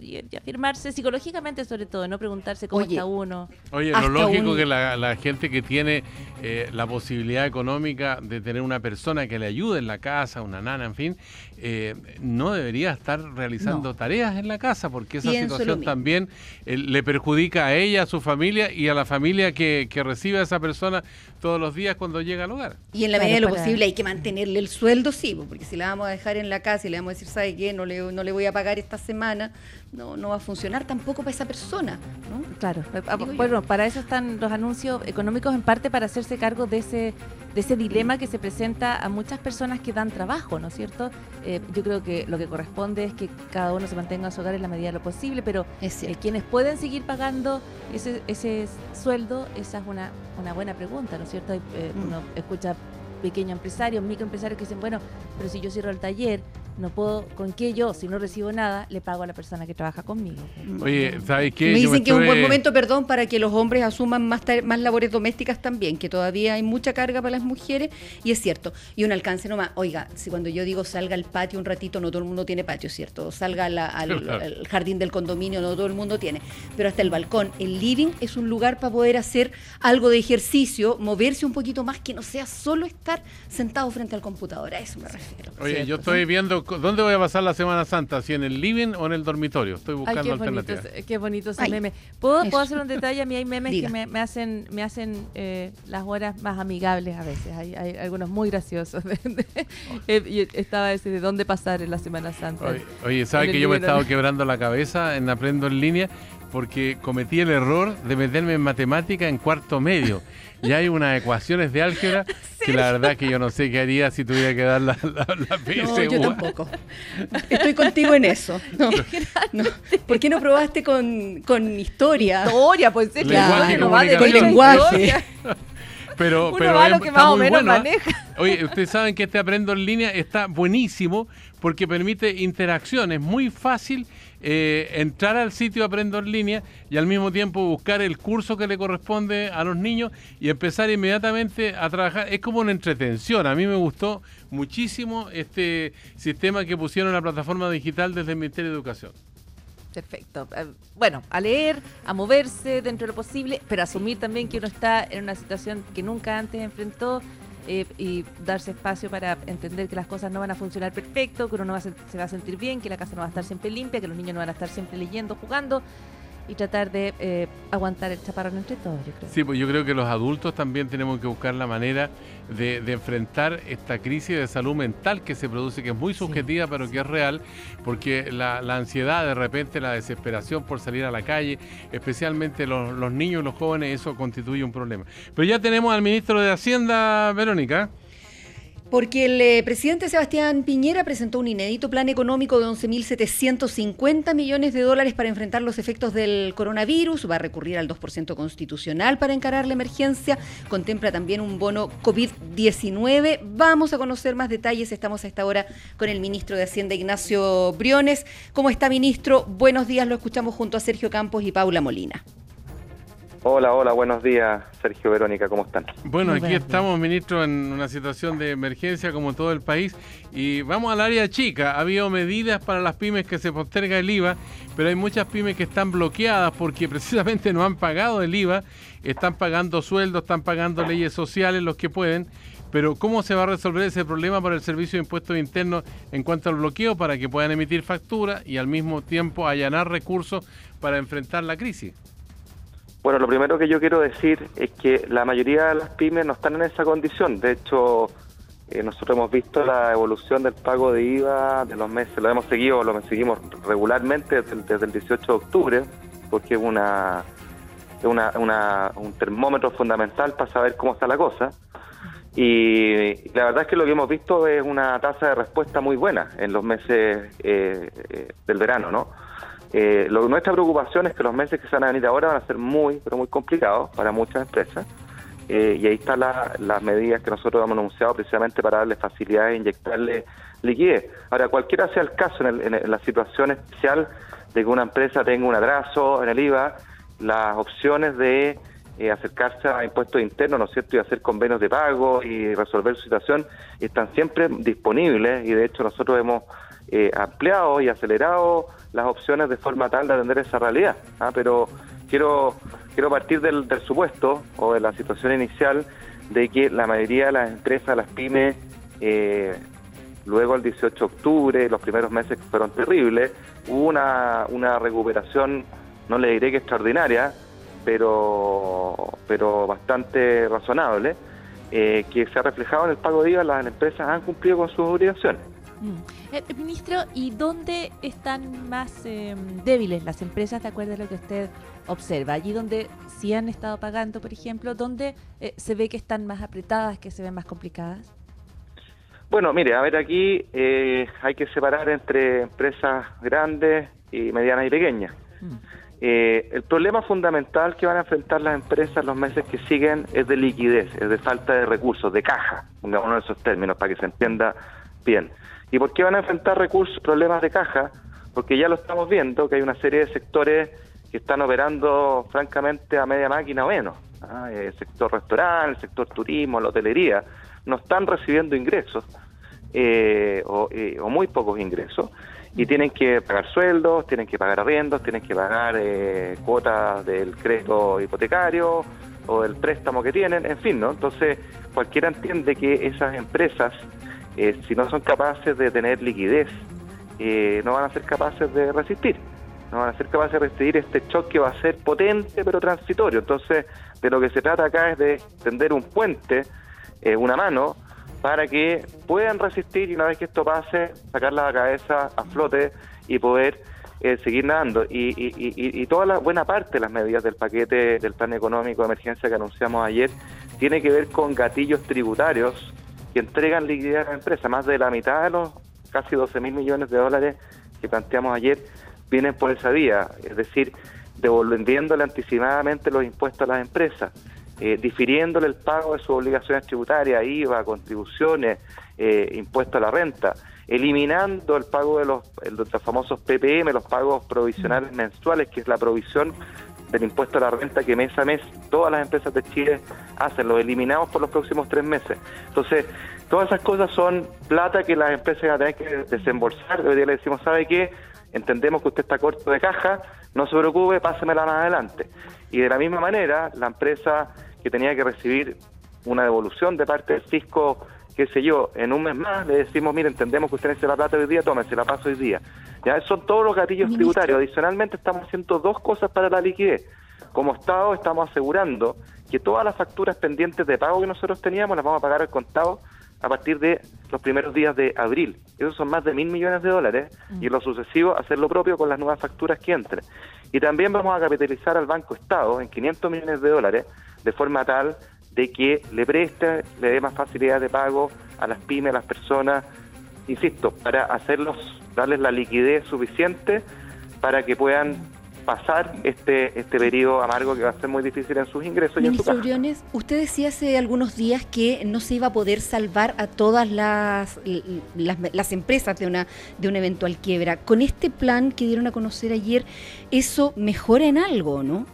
[SPEAKER 1] y, y afirmarse psicológicamente sobre todo, no preguntarse cómo
[SPEAKER 4] Oye,
[SPEAKER 1] está uno.
[SPEAKER 3] Oye, lo lógico
[SPEAKER 4] un-
[SPEAKER 3] que la, la gente que tiene eh, la posibilidad económica de tener una persona que le ayude en la casa, una nana, en fin, eh, no debería estar realizando
[SPEAKER 4] No.
[SPEAKER 3] tareas en la casa porque esa
[SPEAKER 4] Pienso
[SPEAKER 3] situación también eh, le perjudica a ella, a su familia y a la familia que, que recibe a esa persona todos los días cuando llega al hogar.
[SPEAKER 4] Y en la medida de lo posible hay que mantenerle el sueldo, sí, po, porque si la vamos a dejar en la casa y le vamos a decir, ¿sabe qué? No le, no le voy a pagar esta semana, no, no va a funcionar tampoco para esa persona, ¿no?
[SPEAKER 1] Claro, ah, bueno, para eso están los anuncios económicos en parte para hacerse cargo de ese de ese dilema que se presenta a muchas personas que dan trabajo, ¿no es cierto? Eh, yo creo que lo que corresponde es que cada uno se mantenga en su hogar en la medida de lo posible, pero
[SPEAKER 4] Es
[SPEAKER 1] eh, quienes pueden seguir pagando ese, ese sueldo, esa es una, una buena pregunta, ¿no es cierto? Eh,
[SPEAKER 4] Mm.
[SPEAKER 1] Uno escucha pequeños empresarios, microempresarios que dicen, bueno, pero si yo cierro el taller, no puedo, ¿con qué yo, si no recibo nada, le pago a la persona que trabaja conmigo?
[SPEAKER 3] Oye, ¿sabes qué?
[SPEAKER 4] Me dicen que es un buen momento, perdón, para que los hombres asuman más, más labores domésticas también, que todavía hay mucha carga para las mujeres, y es cierto. Y un alcance nomás, oiga, si cuando yo digo salga al patio un ratito, no todo el mundo tiene patio, ¿cierto? O salga la- al,
[SPEAKER 3] Claro.
[SPEAKER 4] al jardín del condominio, no todo el mundo tiene. Pero hasta el balcón, el living es un lugar para poder hacer algo de ejercicio, moverse un poquito más, que no sea solo estar sentado frente al computador, a eso me refiero.
[SPEAKER 3] Oye,
[SPEAKER 1] Cierto,
[SPEAKER 3] yo estoy viendo dónde voy a pasar la Semana Santa, si en el living o en el dormitorio. Estoy
[SPEAKER 1] Ay,
[SPEAKER 3] buscando
[SPEAKER 1] qué
[SPEAKER 3] alternativas.
[SPEAKER 1] ese- qué bonito ese
[SPEAKER 4] Ay,
[SPEAKER 1] meme. ¿Puedo,
[SPEAKER 4] eso.
[SPEAKER 1] ¿Puedo hacer un detalle? A mí hay memes
[SPEAKER 4] Diga.
[SPEAKER 1] que me, me hacen, me hacen eh, las horas más amigables a veces. Hay, hay algunos muy graciosos. Eh, y estaba ese de dónde pasar en la Semana Santa.
[SPEAKER 3] Oye, oye, ¿sabes que yo me he estado quebrando la cabeza en Aprendo en línea? Porque cometí el error de meterme en matemática en cuarto medio. Y hay unas ecuaciones de álgebra que la verdad que yo no sé qué haría si tuviera que dar la, la, la
[SPEAKER 4] No, yo tampoco. Estoy contigo en eso. No, no. ¿Por qué no probaste con, con historia?
[SPEAKER 1] Historia, pues es que
[SPEAKER 3] Lenguaje
[SPEAKER 1] va de a
[SPEAKER 4] Lenguaje.
[SPEAKER 3] Pero,
[SPEAKER 1] Uno
[SPEAKER 3] pero
[SPEAKER 1] va a
[SPEAKER 3] es-
[SPEAKER 1] lo que más o menos
[SPEAKER 3] bueno, ¿eh?
[SPEAKER 1] maneja.
[SPEAKER 3] Oye, ustedes saben que este Aprendo en línea está buenísimo porque permite interacción. Es muy fácil eh, entrar al sitio Aprendo en línea y al mismo tiempo buscar el curso que le corresponde a los niños y empezar inmediatamente a trabajar. Es como una entretención. A mí me gustó muchísimo este sistema que pusieron en la plataforma digital desde el Ministerio de Educación.
[SPEAKER 1] Perfecto. Eh, Bueno, a leer, a moverse dentro de lo posible, pero asumir también que uno está en una situación que nunca antes enfrentó eh, y darse espacio para entender que las cosas no van a funcionar perfecto, que uno no va a sen- se va a sentir bien, que la casa no va a estar siempre limpia, que los niños no van a estar siempre leyendo, jugando y tratar de eh, aguantar el chaparrón entre todos, yo creo.
[SPEAKER 3] Sí, pues yo creo que los adultos también tenemos que buscar la manera de, de enfrentar esta crisis de salud mental que se produce, que es muy
[SPEAKER 1] Sí,
[SPEAKER 3] subjetiva, pero que es real, porque la, la ansiedad, de repente la desesperación por salir a la calle, especialmente los, los niños y los jóvenes, eso constituye un problema. Pero ya tenemos al ministro de Hacienda, Verónica.
[SPEAKER 4] Porque el eh, presidente Sebastián Piñera presentó un inédito plan económico de 11.750 millones de dólares para enfrentar los efectos del coronavirus. Va a recurrir al 2% constitucional para encarar la emergencia. Contempla también un bono COVID-19. Vamos a conocer más detalles. Estamos a esta hora con el ministro de Hacienda, Ignacio Briones. ¿Cómo está, ministro? Buenos días. Lo escuchamos junto a Sergio Campos y Paula Molina.
[SPEAKER 8] Hola, hola, buenos días, Sergio Verónica, ¿cómo están?
[SPEAKER 3] Bueno, aquí
[SPEAKER 1] buenos
[SPEAKER 3] estamos, ministro, en una situación de emergencia como todo el país y vamos al área chica. Ha habido medidas para las pymes que se posterga el IVA, pero hay muchas pymes que están bloqueadas porque precisamente no han pagado el IVA, están pagando sueldos, están pagando leyes sociales, los que pueden. Pero ¿cómo se va a resolver ese problema para el Servicio de Impuestos Internos en cuanto al bloqueo para que puedan emitir facturas y al mismo tiempo allanar recursos para enfrentar la crisis?
[SPEAKER 8] Bueno, lo primero que yo quiero decir es que la mayoría de las pymes no están en esa condición. De hecho, eh, nosotros hemos visto la evolución del pago de IVA de los meses, lo hemos seguido, lo seguimos regularmente desde, el- desde el 18 de octubre, porque es una, una, una- un termómetro fundamental para saber cómo está la cosa. Y la verdad es que lo que hemos visto es una tasa de respuesta muy buena en los meses eh, eh, del verano, ¿no? Eh, lo, nuestra preocupación es que los meses que se van a venir ahora van a ser muy, pero muy complicados para muchas empresas. Eh, y ahí están la- las medidas que nosotros hemos anunciado precisamente para darle facilidades e inyectarle liquidez. Ahora, cualquiera sea el caso, en, el- en la situación especial de que una empresa tenga un atraso en el IVA, las opciones de eh, acercarse a impuestos internos, ¿no cierto?, y hacer convenios de pago y resolver su situación están siempre disponibles y de hecho nosotros hemos eh, ampliado y acelerado las opciones de forma tal de atender esa realidad. ¿ah? Pero quiero, quiero partir del, del supuesto o de la situación inicial de que la mayoría de las empresas, las pymes, eh, luego el 18 de octubre, los primeros meses fueron terribles, hubo una, una recuperación, no le diré que extraordinaria, pero, pero bastante razonable, eh, que se ha reflejado en el pago de IVA, las empresas han cumplido con sus obligaciones.
[SPEAKER 1] Mm. Eh, ministro, ¿y dónde están más eh, débiles las empresas de acuerdo a lo que usted observa? Allí donde sí han estado pagando, por ejemplo, ¿dónde eh, se ve que están más apretadas, que se ven más complicadas?
[SPEAKER 8] Bueno, mire, a ver, aquí eh, hay que separar entre empresas grandes y medianas y pequeñas.
[SPEAKER 1] Mm.
[SPEAKER 8] Eh, el problema fundamental que van a enfrentar las empresas los meses que siguen es de liquidez, es de falta de recursos, de caja, pongamos en esos términos para que se entienda bien. ¿Y por qué van a enfrentar recursos, problemas de caja? Porque ya lo estamos viendo, que hay una serie de sectores que están operando francamente a media máquina o menos. ¿ah? El sector restaurante, el sector turismo, la hotelería, no están recibiendo ingresos eh, o, eh, o muy pocos ingresos y tienen que pagar sueldos, tienen que pagar arriendos, tienen que pagar eh, cuotas del crédito hipotecario o del préstamo que tienen, en fin, ¿no? Entonces, cualquiera entiende que esas empresas, eh, si no son capaces de tener liquidez, eh, no van a ser capaces de resistir. No van a ser capaces de resistir este choque que va a ser potente pero transitorio. Entonces, de lo que se trata acá es de tender un puente, eh, una mano, para que puedan resistir y una vez que esto pase, sacar la cabeza a flote y poder eh, seguir nadando. Y, y, y, y, toda la buena parte de las medidas del paquete del plan económico de emergencia que anunciamos ayer tiene que ver con gatillos tributarios que entregan liquidez a la empresa. Más de la mitad de los casi 12 mil millones de dólares que planteamos ayer vienen por esa vía, es decir, devolviéndole anticipadamente los impuestos a las empresas eh, difiriéndole el pago de sus obligaciones tributarias, IVA, contribuciones, eh, impuestos a la renta, eliminando el pago de los, de los famosos PPM, los pagos provisionales mensuales, que es la provisión del impuesto a la renta que mes a mes todas las empresas de Chile hacen, lo eliminamos por los próximos tres meses. Entonces, todas esas cosas son plata que las empresas van a tener que desembolsar. Hoy día le decimos, ¿sabe qué? Entendemos que usted está corto de caja, no se preocupe, pásemela más adelante. Y de la misma manera, la empresa que tenía que recibir una devolución de parte del fisco, qué sé yo, en un mes más, le decimos, mire, entendemos que usted necesita la plata hoy día, tómese, la paso hoy día. Ya son todos los gatillos
[SPEAKER 1] Ministro.
[SPEAKER 8] tributarios. Adicionalmente estamos haciendo dos cosas para la liquidez. Como Estado estamos asegurando que todas las facturas pendientes de pago que nosotros teníamos las vamos a pagar al contado a partir de los primeros días de abril. Esos son más de mil millones de dólares y en lo sucesivo hacer lo propio con las nuevas facturas que entren. Y también vamos a capitalizar al Banco Estado en 500 millones de dólares de forma tal de que le preste, le dé más facilidad de pago a las pymes, a las personas, insisto, para hacerlos, darles la liquidez suficiente para que puedan pasar este este periodo amargo que va a ser muy difícil en sus ingresos y en su.
[SPEAKER 4] Briones, usted decía hace algunos días que no se iba a poder salvar a todas las, las, las empresas de una, de una eventual quiebra. Con este plan que dieron a conocer ayer, ¿eso mejora en algo, no?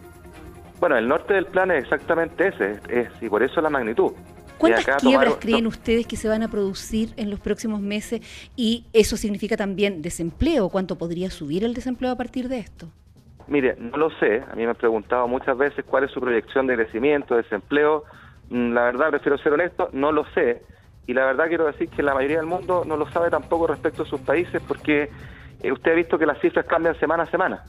[SPEAKER 8] Bueno, el norte del plan es exactamente ese, es, y por eso la magnitud.
[SPEAKER 4] ¿Cuántas quiebras creen ustedes que se van a producir en los próximos meses? Y eso significa también desempleo. ¿Cuánto podría subir el desempleo a partir de esto?
[SPEAKER 8] Mire, no lo sé. A mí me han preguntado muchas veces cuál es su proyección de crecimiento, de desempleo. Mm, La verdad, prefiero ser honesto, no lo sé. Y la verdad quiero decir que la mayoría del mundo no lo sabe tampoco respecto a sus países porque eh, usted ha visto que las cifras cambian semana a semana.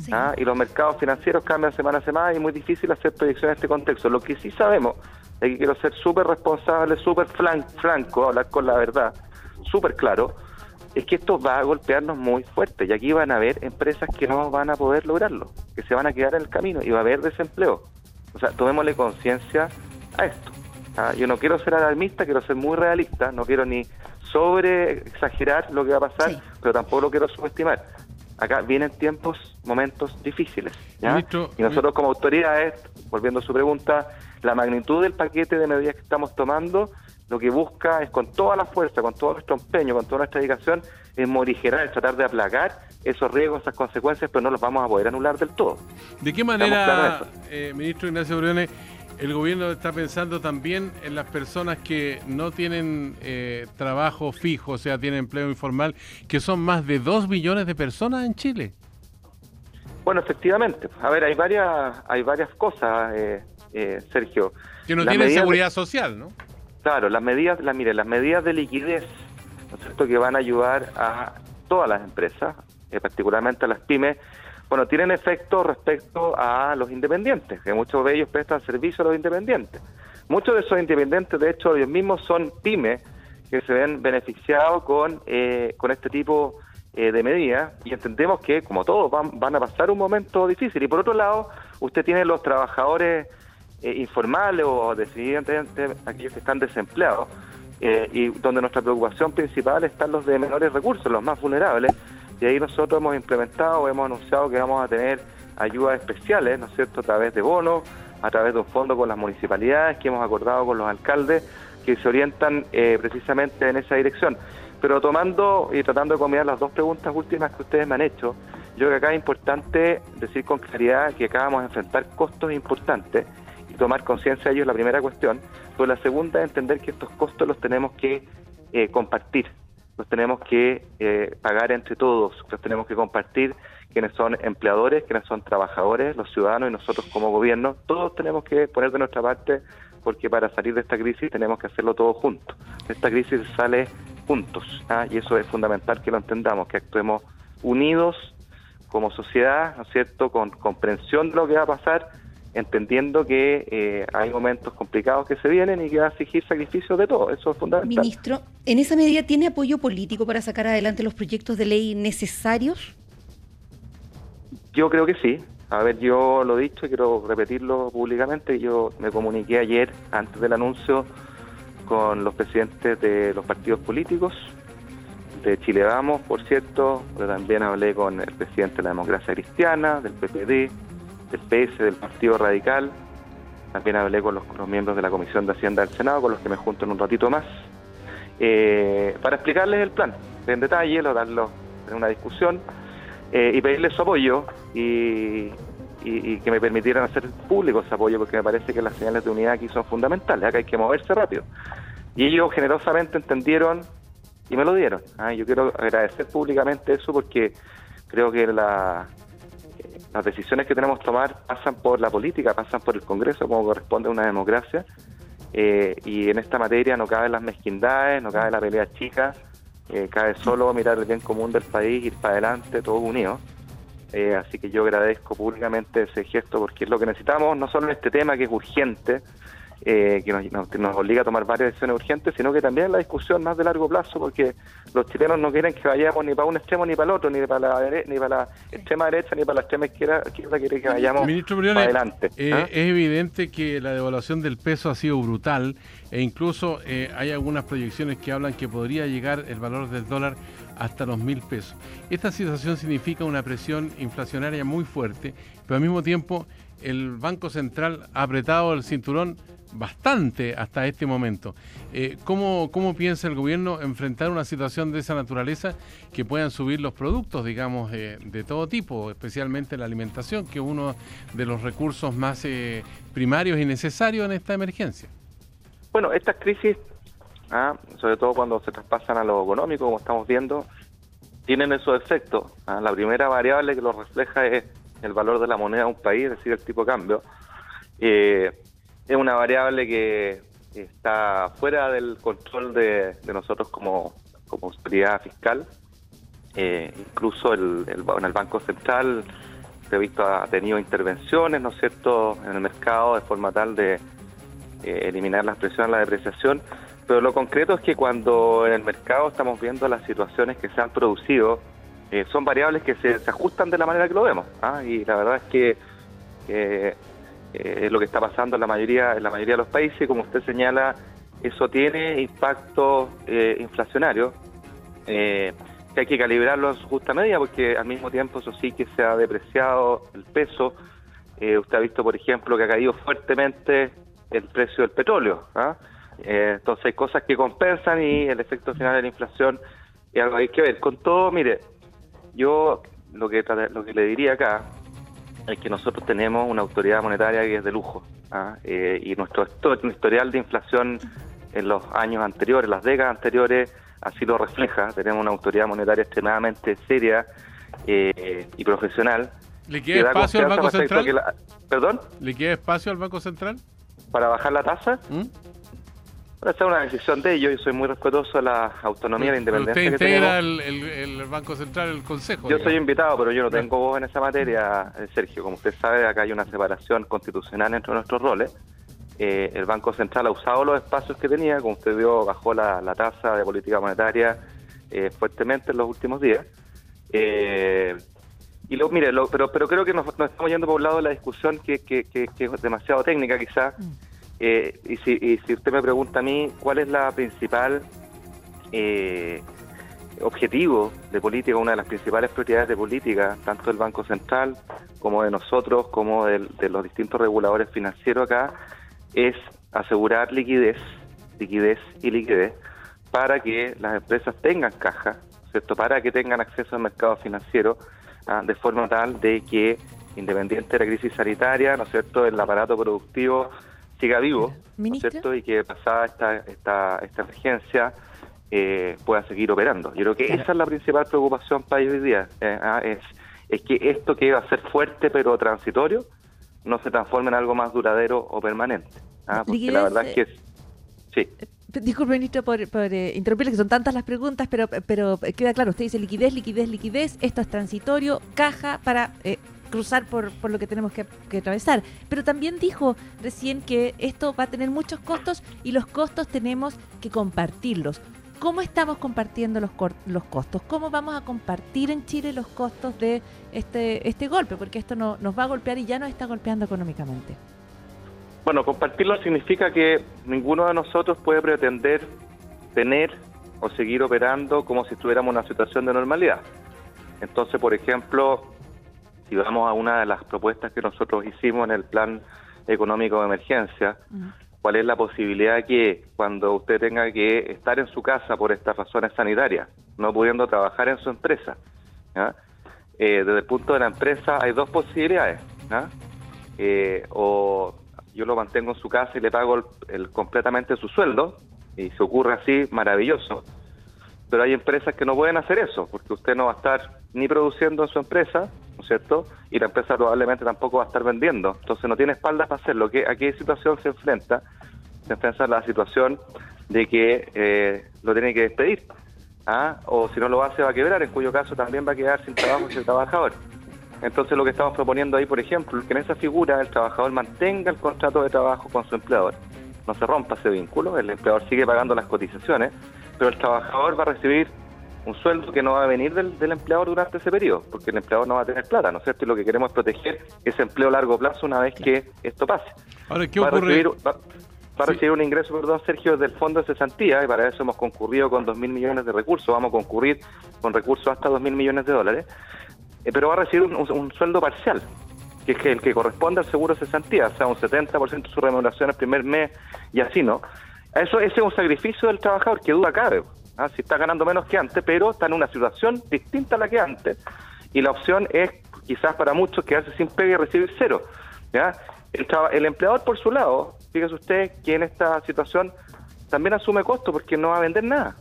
[SPEAKER 4] Sí.
[SPEAKER 8] ¿ah? Y los mercados financieros cambian semana a semana y es muy difícil hacer proyecciones en este contexto. Lo que sí sabemos, es que quiero ser súper responsable, súper franco, hablar con la verdad, súper claro, es que esto va a golpearnos muy fuerte y aquí van a haber empresas que no van a poder lograrlo, que se van a quedar en el camino y va a haber desempleo. O sea, tomémosle conciencia a esto. ¿ah? Yo no quiero ser alarmista, quiero ser muy realista, no quiero ni sobre exagerar lo que va a pasar,
[SPEAKER 4] Sí.
[SPEAKER 8] pero tampoco lo quiero subestimar. Acá vienen tiempos, momentos difíciles. ¿ya?
[SPEAKER 3] Ministro,
[SPEAKER 8] y nosotros como autoridades, volviendo a su pregunta, la magnitud del paquete de medidas que estamos tomando, lo que busca es con toda la fuerza, con todo nuestro empeño, con toda nuestra dedicación, es morigerar, es tratar de aplacar esos riesgos, esas consecuencias, pero no los vamos a poder anular del todo.
[SPEAKER 3] ¿De qué manera, eh, ministro Ignacio Briones, el gobierno está pensando también en las personas que no tienen eh, trabajo fijo, o sea, tienen empleo informal, que son más de 2 millones de personas en Chile.
[SPEAKER 8] Bueno, efectivamente. A ver, hay varias, hay varias cosas, eh, eh, Sergio.
[SPEAKER 3] Que no tienen seguridad social, ¿no?
[SPEAKER 8] Claro, las medidas, la, mire, las medidas de liquidez, ¿no es cierto?, que van a ayudar a todas las empresas, particularmente a las pymes, bueno, tienen efecto respecto a los independientes, que muchos de ellos prestan servicio a los independientes. Muchos de esos independientes, de hecho, ellos mismos son pymes que se ven beneficiados con, eh, con este tipo eh, de medidas y entendemos que, como todos, van, a pasar un momento difícil. Y por otro lado, usted tiene los trabajadores eh, informales o decididamente aquellos que están desempleados y donde nuestra preocupación principal están los de menores recursos, los más vulnerables y ahí nosotros hemos implementado, hemos anunciado que vamos a tener ayudas especiales, ¿no es cierto?, a través de bonos, a través de un fondo con las municipalidades que hemos acordado con los alcaldes que se orientan eh, precisamente en esa dirección. Pero tomando y tratando de combinar las dos preguntas últimas que ustedes me han hecho, yo creo que acá es importante decir con claridad que acá vamos a enfrentar costos importantes y tomar conciencia de ellos es la primera cuestión, pero la segunda es entender que estos costos los tenemos que eh, compartir los tenemos que eh, pagar entre todos, los tenemos que compartir quienes son empleadores, quienes son trabajadores, los ciudadanos y nosotros como gobierno, todos tenemos que poner de nuestra parte porque para salir de esta crisis tenemos que hacerlo todos juntos. Esta crisis sale juntos ¿ah? y eso es fundamental que lo entendamos, que actuemos unidos como sociedad, ¿no es cierto?, con comprensión de lo que va a pasar entendiendo que eh, hay momentos complicados que se vienen y que va a exigir sacrificios de todo. Eso es fundamental.
[SPEAKER 4] Ministro, ¿en esa medida tiene apoyo político para sacar adelante los proyectos de ley necesarios?
[SPEAKER 8] Yo creo que sí. A ver, yo lo he dicho y quiero repetirlo públicamente. Yo me comuniqué ayer, antes del anuncio, con los presidentes de los partidos políticos, de Chile Vamos, por cierto, pero también hablé con el presidente de la democracia cristiana, del PPD, del PS, del Partido Radical. También hablé con los, miembros de la Comisión de Hacienda del Senado, con los que me junto en un ratito más, eh, para explicarles el plan en detalle, lo, darlo en una discusión eh, y pedirles su apoyo y, que me permitieran hacer público ese apoyo, porque me parece que las señales de unidad aquí son fundamentales, acá hay que moverse rápido. Y ellos generosamente entendieron y me lo dieron. Ah, yo quiero agradecer públicamente eso porque creo que la, las decisiones que tenemos que tomar pasan por la política, pasan por el Congreso, como corresponde a una democracia. Eh, y en esta materia no caben las mezquindades, no cabe la pelea chica, eh, cabe solo mirar el bien común del país, ir para adelante, todos unidos. Eh, así que yo agradezco públicamente ese gesto porque es lo que necesitamos, no solo en este tema que es urgente, eh, que nos, obliga a tomar varias decisiones urgentes, sino que también la discusión más de largo plazo, porque los chilenos no quieren que vayamos ni para un extremo ni para el otro, ni para la, ni para la extrema derecha ni para la extrema izquierda, quieren que vayamos para adelante.
[SPEAKER 3] Eh, ¿ah? Es evidente que la devaluación del peso ha sido brutal e incluso eh, hay algunas proyecciones que hablan que podría llegar el valor del dólar hasta los mil pesos. Esta situación significa una presión inflacionaria muy fuerte, pero al mismo tiempo el Banco Central ha apretado el cinturón bastante hasta este momento. Eh, ¿cómo, piensa el gobierno enfrentar una situación de esa naturaleza que puedan subir los productos, digamos, eh, de todo tipo, especialmente la alimentación, que es uno de los recursos más eh, primarios y necesarios en esta emergencia?
[SPEAKER 8] Bueno, estas crisis, ah, sobre todo cuando se traspasan a lo económico, como estamos viendo, tienen esos efectos. Ah, la primera variable que lo refleja es el valor de la moneda de un país, es decir, el tipo de cambio. Eh, es una variable que está fuera del control de, nosotros como, como autoridad fiscal. Eh, incluso el, en el Banco Central visto ha tenido intervenciones, ¿no es cierto?, en el mercado de forma tal de eh, eliminar las presiones, la depreciación. Pero lo concreto es que cuando en el mercado estamos viendo las situaciones que se han producido, eh, son variables que se, ajustan de la manera que lo vemos. ¿ah? Y la verdad es que eh, es lo que está pasando en la mayoría en la mayoría de los países. Como usted señala eso tiene impacto eh, inflacionario eh, que hay que calibrarlo en su justa medida porque al mismo tiempo eso sí que se ha depreciado el peso. Usted ha visto por ejemplo que ha caído fuertemente el precio del petróleo ¿ah? entonces hay cosas que compensan y el efecto final de la inflación es algo que hay que ver. Con todo mire yo lo que lo que le diría acá es que nosotros tenemos una autoridad monetaria que es de lujo. ¿ah? Eh, y nuestro historial de inflación en los años anteriores, las décadas anteriores, así lo refleja. Tenemos una autoridad monetaria extremadamente seria eh, y profesional.
[SPEAKER 3] ¿Le queda espacio al Banco Central?
[SPEAKER 8] ¿Perdón?
[SPEAKER 3] ¿Le queda espacio al Banco Central?
[SPEAKER 8] ¿Para bajar la tasa? ¿Mm? Esa es una decisión de ellos. Yo soy muy respetuoso a la autonomía y la independencia
[SPEAKER 3] usted integra el, el, Banco Central, el Consejo.
[SPEAKER 8] Yo soy invitado, pero yo no tengo voz en esa materia, eh, Sergio. Como usted sabe, acá hay una separación constitucional entre nuestros roles. Eh, el Banco Central ha usado los espacios que tenía, como usted vio, bajó la, tasa de política monetaria eh, fuertemente en los últimos días. y lo, mire, pero, pero creo que nos, estamos yendo por un lado de la discusión que, que, que, es demasiado técnica, quizás. Mm. Eh, y, si, si usted me pregunta a mí cuál es la principal eh, objetivo de política, una de las principales prioridades de política, tanto del Banco Central como de nosotros, como de, los distintos reguladores financieros acá, es asegurar liquidez, liquidez y liquidez para que las empresas tengan caja, ¿cierto? Para que tengan acceso al mercado financiero ah, de forma tal de que, independiente de la crisis sanitaria, ¿no es cierto?, el aparato productivo siga vivo, ¿no es cierto? Y que pasada esta, esta, esta emergencia eh, pueda seguir operando. Yo creo que esa es la principal preocupación para hoy día, eh, ah, es, es que esto que va a ser fuerte pero transitorio no se transforme en algo más duradero o permanente. ¿ah? Porque la verdad es que... Sí.
[SPEAKER 1] Eh, disculpe, ministro, por, por interrumpirle, que son tantas las preguntas, pero, pero queda claro, usted dice liquidez, liquidez, liquidez, esto es transitorio, caja para cruzar por, por lo que tenemos que, atravesar. Pero también dijo recién que esto va a tener muchos costos y los costos tenemos que compartirlos. ¿Cómo estamos compartiendo los, los costos? ¿Cómo vamos a compartir en Chile los costos de este, este golpe? Porque esto no, nos va a golpear y ya nos está golpeando económicamente.
[SPEAKER 8] Bueno, compartirlo significa que ninguno de nosotros puede pretender tener o seguir operando como si estuviéramos en una situación de normalidad. Entonces, por ejemplo, si vamos a una de las propuestas que nosotros hicimos en el plan económico de emergencia, cuál es la posibilidad que cuando usted tenga que estar en su casa por estas razones sanitarias, no pudiendo trabajar en su empresa, eh, desde el punto de la empresa hay dos posibilidades, eh, o yo lo mantengo en su casa y le pago el, completamente su sueldo, y se ocurre así, maravilloso, pero hay empresas que no pueden hacer eso, porque usted no va a estar ni produciendo en su empresa, ¿no es cierto? Y la empresa probablemente tampoco va a estar vendiendo. Entonces no tiene espaldas para hacerlo. ¿A qué situación se enfrenta? Se enfrenta a la situación de que eh, lo tiene que despedir. ¿ah? O si no lo hace va a quebrar, en cuyo caso también va a quedar sin trabajo ese trabajador. Entonces lo que estamos proponiendo ahí, por ejemplo, que en esa figura el trabajador mantenga el contrato de trabajo con su empleador. No se rompa ese vínculo, el empleador sigue pagando las cotizaciones, pero el trabajador va a recibir un sueldo que no va a venir del, empleador durante ese periodo, porque el empleador no va a tener plata, ¿no es cierto? Y lo que queremos es proteger ese empleo a largo plazo una vez que esto pase.
[SPEAKER 3] Ahora, ¿qué va A recibir,
[SPEAKER 8] va, a recibir un ingreso, perdón, Sergio, del Fondo de Cesantía, y para eso hemos concurrido con 2.000 millones de recursos, vamos a concurrir con recursos hasta 2.000 millones de dólares, eh, pero va a recibir un, sueldo parcial, que es el que corresponde al seguro de cesantía, o sea, un 70% de su remuneración el primer mes y así, ¿no? Eso, ese es un sacrificio del trabajador que duda cabe. ¿Ah? si está ganando menos que antes, pero está en una situación distinta a la que antes. Y la opción es, quizás para muchos, quedarse sin pega y recibir cero. ¿ya? El, el empleador, por su lado, fíjese usted que en esta situación también asume costo porque no va a vender nada,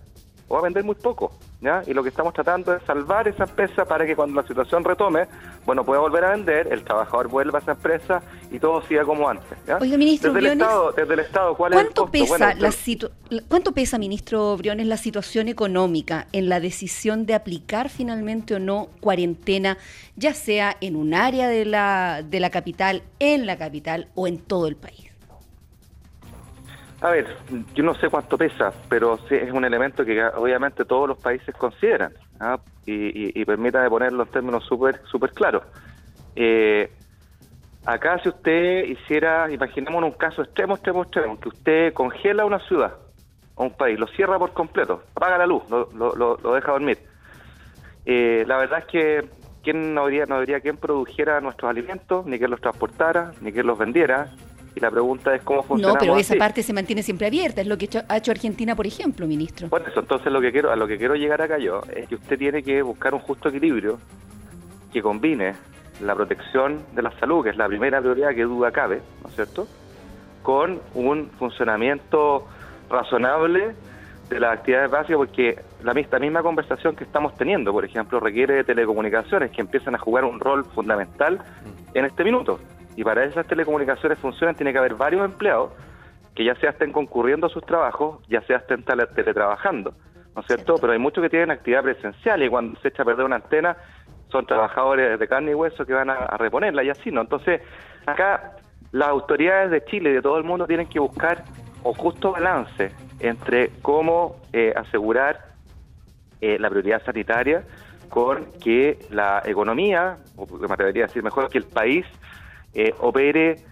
[SPEAKER 8] o va a vender muy poco. Y lo que estamos tratando es salvar esa empresa para que cuando la situación retome, bueno, pueda volver a vender, el trabajador vuelva a esa empresa y todo siga como antes.
[SPEAKER 4] Oiga, ministro
[SPEAKER 8] desde,
[SPEAKER 4] el
[SPEAKER 8] Estado, desde el Estado, ¿cuál
[SPEAKER 4] ¿cuánto es el Pesa la ¿Cuánto pesa, ministro Briones, la situación económica en la decisión de aplicar finalmente o no cuarentena, ya sea en un área de la, de la capital, en la capital o en todo el país?
[SPEAKER 8] A ver, yo no sé cuánto pesa, pero sí es un elemento que obviamente todos los países consideran ¿ah? y, y, permítame ponerlo en términos súper super claros. Eh, acá si usted hiciera, imaginemos un caso extremo, extremo, extremo, que usted congela una ciudad o un país, lo cierra por completo, apaga la luz, lo, lo, deja dormir. Eh, la verdad es que quién no habría, no habría quien produjera nuestros alimentos, ni quien los transportara, ni quien los vendiera, y la pregunta es cómo funciona.
[SPEAKER 4] No, pero esa parte se mantiene siempre abierta, es lo que ha hecho Argentina, por ejemplo, ministro.
[SPEAKER 8] Bueno, eso, entonces lo que quiero, a lo que quiero llegar acá yo es que usted tiene que buscar un justo equilibrio que combine la protección de la salud, que es la primera prioridad que duda cabe, ¿no es cierto?, con un funcionamiento razonable de las actividades básicas, porque la misma, misma conversación que estamos teniendo, por ejemplo, requiere de telecomunicaciones que empiezan a jugar un rol fundamental en este minuto. Y para esas telecomunicaciones funcionen tiene que haber varios empleados que ya sea estén concurriendo a sus trabajos, ya sea estén teletrabajando, ¿no es cierto? Pero hay muchos que tienen actividad presencial y cuando se echa a perder una antena son trabajadores de carne y hueso que van a, a reponerla y así, ¿no? Entonces, acá las autoridades de Chile y de todo el mundo tienen que buscar un justo balance entre cómo eh, asegurar eh, la prioridad sanitaria con que la economía, o me atrevería a decir mejor, que el país eh, opere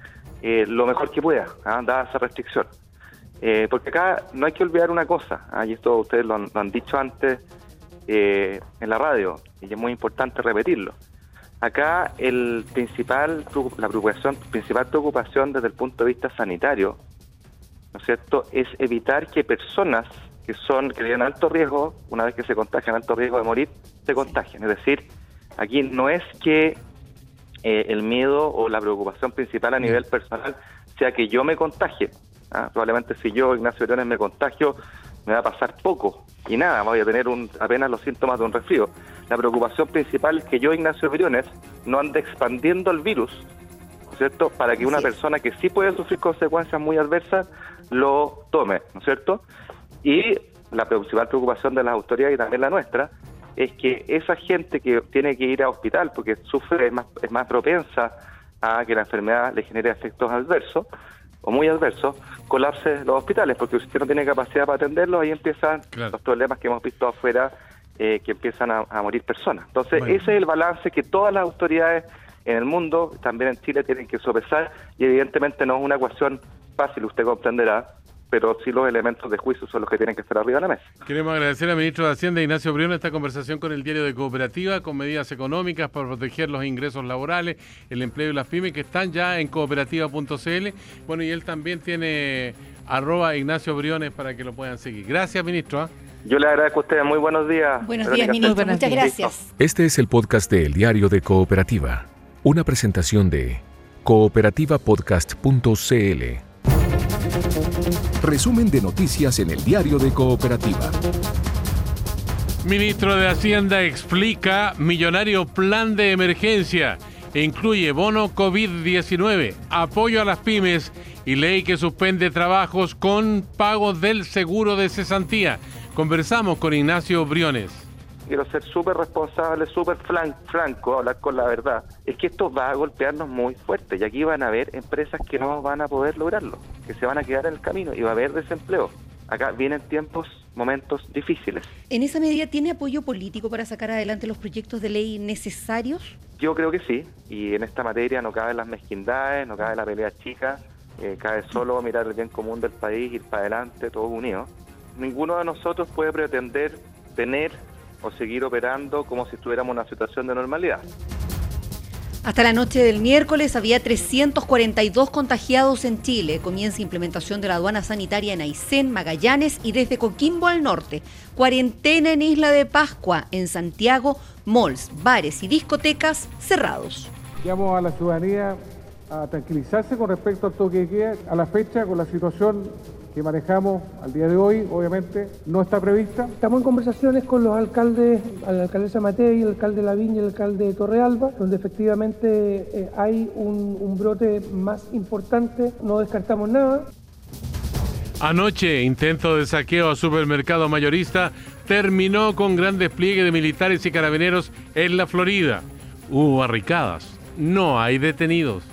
[SPEAKER 8] lo mejor que pueda, ¿ah? dada esa restricción. porque acá no hay que olvidar una cosa, ¿ah? y esto ustedes lo han, dicho antes en la radio, y es muy importante repetirlo. Acá el principal, la preocupación, principal preocupación desde el punto de vista sanitario ¿no es cierto?, es evitar que personas que son que tienen alto riesgo, una vez que se contagian, alto riesgo de morir, se contagien. Es decir, aquí no es que eh, el miedo o la preocupación principal a nivel personal sea que yo me contagie. ¿ah? Probablemente si yo, Ignacio Briones, me contagio, me va a pasar poco y nada, voy a tener un, apenas los síntomas de un resfrío. La preocupación principal es que yo, Ignacio Briones, no ande expandiendo el virus, ¿cierto? Para que una persona que sí puede sufrir consecuencias muy adversas lo tome, ¿no es cierto? Y la principal preocupación de las autoridades y también la nuestra es que esa gente que tiene que ir a hospital porque sufre es más, es más propensa a que la enfermedad le genere efectos adversos o muy adversos, colapse los hospitales, porque usted no tiene capacidad para atenderlos, ahí empiezan los problemas que hemos visto afuera, eh, que empiezan a, morir personas. Entonces, ese es el balance que todas las autoridades en el mundo, también en Chile, tienen que sopesar y evidentemente no es una ecuación fácil, usted comprenderá, pero sí los elementos de juicio son los que tienen que estar arriba de la mesa.
[SPEAKER 3] Queremos agradecer al ministro de Hacienda, Ignacio Brión, esta conversación con el diario de Cooperativa, con medidas económicas para proteger los ingresos laborales, el empleo y las pymes que están ya en cooperativa.cl. Bueno, y él también tiene arroba Ignacio Briones para que lo puedan seguir. Gracias, ministro. ¿ah?
[SPEAKER 8] Yo le agradezco a ustedes. Muy buenos días.
[SPEAKER 4] Buenos días, ministro. Muchas gracias.
[SPEAKER 2] Este es el podcast de El Diario de Cooperativa, una presentación de cooperativapodcast.cl. Resumen de noticias en el diario de Cooperativa.
[SPEAKER 3] Ministro de Hacienda explica millonario plan de emergencia. Incluye bono COVID-19, apoyo a las pymes y ley que suspende trabajos con pagos del seguro de cesantía. Conversamos con Ignacio Briones
[SPEAKER 8] quiero ser súper responsable, súper franco, hablar con la verdad, es que esto va a golpearnos muy fuerte y aquí van a haber empresas que no van a poder lograrlo, que se van a quedar en el camino y va a haber desempleo. Acá vienen tiempos, momentos difíciles.
[SPEAKER 4] ¿En esa medida tiene apoyo político para sacar adelante los proyectos de ley necesarios?
[SPEAKER 8] Yo creo que sí, y en esta materia no caben las mezquindades, no cabe la pelea chica, eh, cabe solo mirar el bien común del país, ir para adelante, todos unidos. Ninguno de nosotros puede pretender tener o seguir operando como si estuviéramos en una situación de normalidad.
[SPEAKER 4] Hasta la noche del miércoles había 342 contagiados en Chile. Comienza implementación de la aduana sanitaria en Aysén, Magallanes y desde Coquimbo al norte. Cuarentena en Isla de Pascua, en Santiago, malls, bares y discotecas cerrados.
[SPEAKER 6] Llamo a la ciudadanía a tranquilizarse con respecto al toque de queda, a la fecha, con la situación que manejamos al día de hoy, obviamente, no está prevista.
[SPEAKER 7] Estamos en conversaciones con los alcaldes, la alcaldesa Matei, el alcalde Lavín y el alcalde de Torrealba, donde efectivamente eh, hay un, un brote más importante, no descartamos nada.
[SPEAKER 3] Anoche, intento de saqueo a supermercado mayorista terminó con gran despliegue de militares y carabineros en la Florida. Hubo barricadas, no hay detenidos.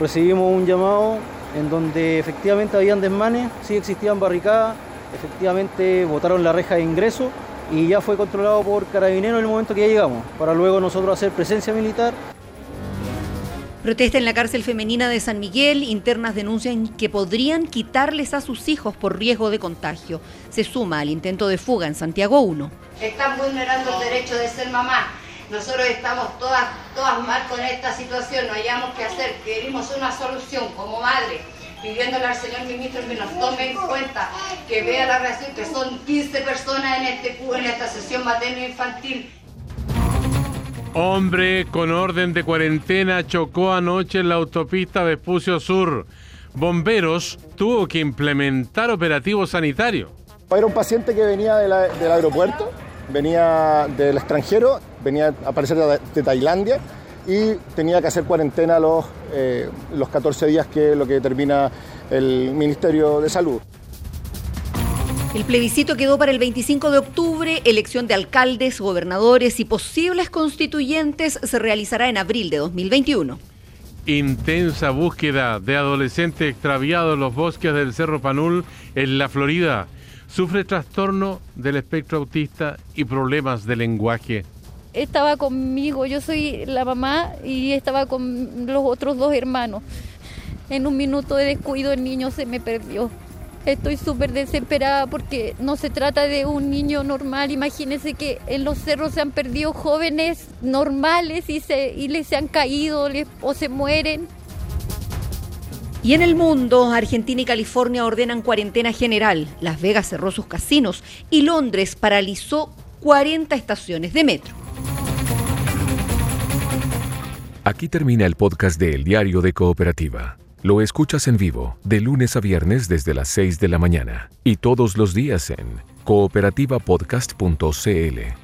[SPEAKER 9] Recibimos un llamado en donde efectivamente habían desmanes, sí existían barricadas, efectivamente votaron la reja de ingreso y ya fue controlado por carabineros en el momento que ya llegamos, para luego nosotros hacer presencia militar.
[SPEAKER 4] Protesta en la cárcel femenina de San Miguel, internas denuncian que podrían quitarles a sus hijos por riesgo de contagio. Se suma al intento de fuga en Santiago 1.
[SPEAKER 10] Están vulnerando el derecho de ser mamá nosotros estamos todas, todas mal con esta situación, no hayamos que hacer, queremos una solución como madre, pidiéndole al señor ministro que nos tome en cuenta, que vea la reacción, que son 15 personas en, este, en esta sesión materno-infantil.
[SPEAKER 3] Hombre con orden de cuarentena chocó anoche en la autopista Vespucio Sur. Bomberos tuvo que implementar operativo sanitario.
[SPEAKER 11] Era un paciente que venía del aeropuerto, venía del extranjero, venía a parecer de, Tailandia y tenía que hacer cuarentena los, eh, los 14 días que es lo que determina el Ministerio de Salud.
[SPEAKER 4] El plebiscito quedó para el 25 de octubre. Elección de alcaldes, gobernadores y posibles constituyentes se realizará en abril de 2021.
[SPEAKER 3] Intensa búsqueda de adolescentes extraviados en los bosques del Cerro Panul en la Florida. Sufre trastorno del espectro autista y problemas de lenguaje.
[SPEAKER 12] Estaba conmigo, yo soy la mamá y estaba con los otros dos hermanos. En un minuto de descuido el niño se me perdió. Estoy súper desesperada porque no se trata de un niño normal. Imagínense que en los cerros se han perdido jóvenes normales y, se, y les se han caído o se mueren.
[SPEAKER 4] Y en el mundo, Argentina y California ordenan cuarentena general. Las Vegas cerró sus casinos y Londres paralizó 40 estaciones de metro.
[SPEAKER 2] Aquí termina el podcast de El Diario de Cooperativa. Lo escuchas en vivo de lunes a viernes desde las 6 de la mañana y todos los días en cooperativapodcast.cl.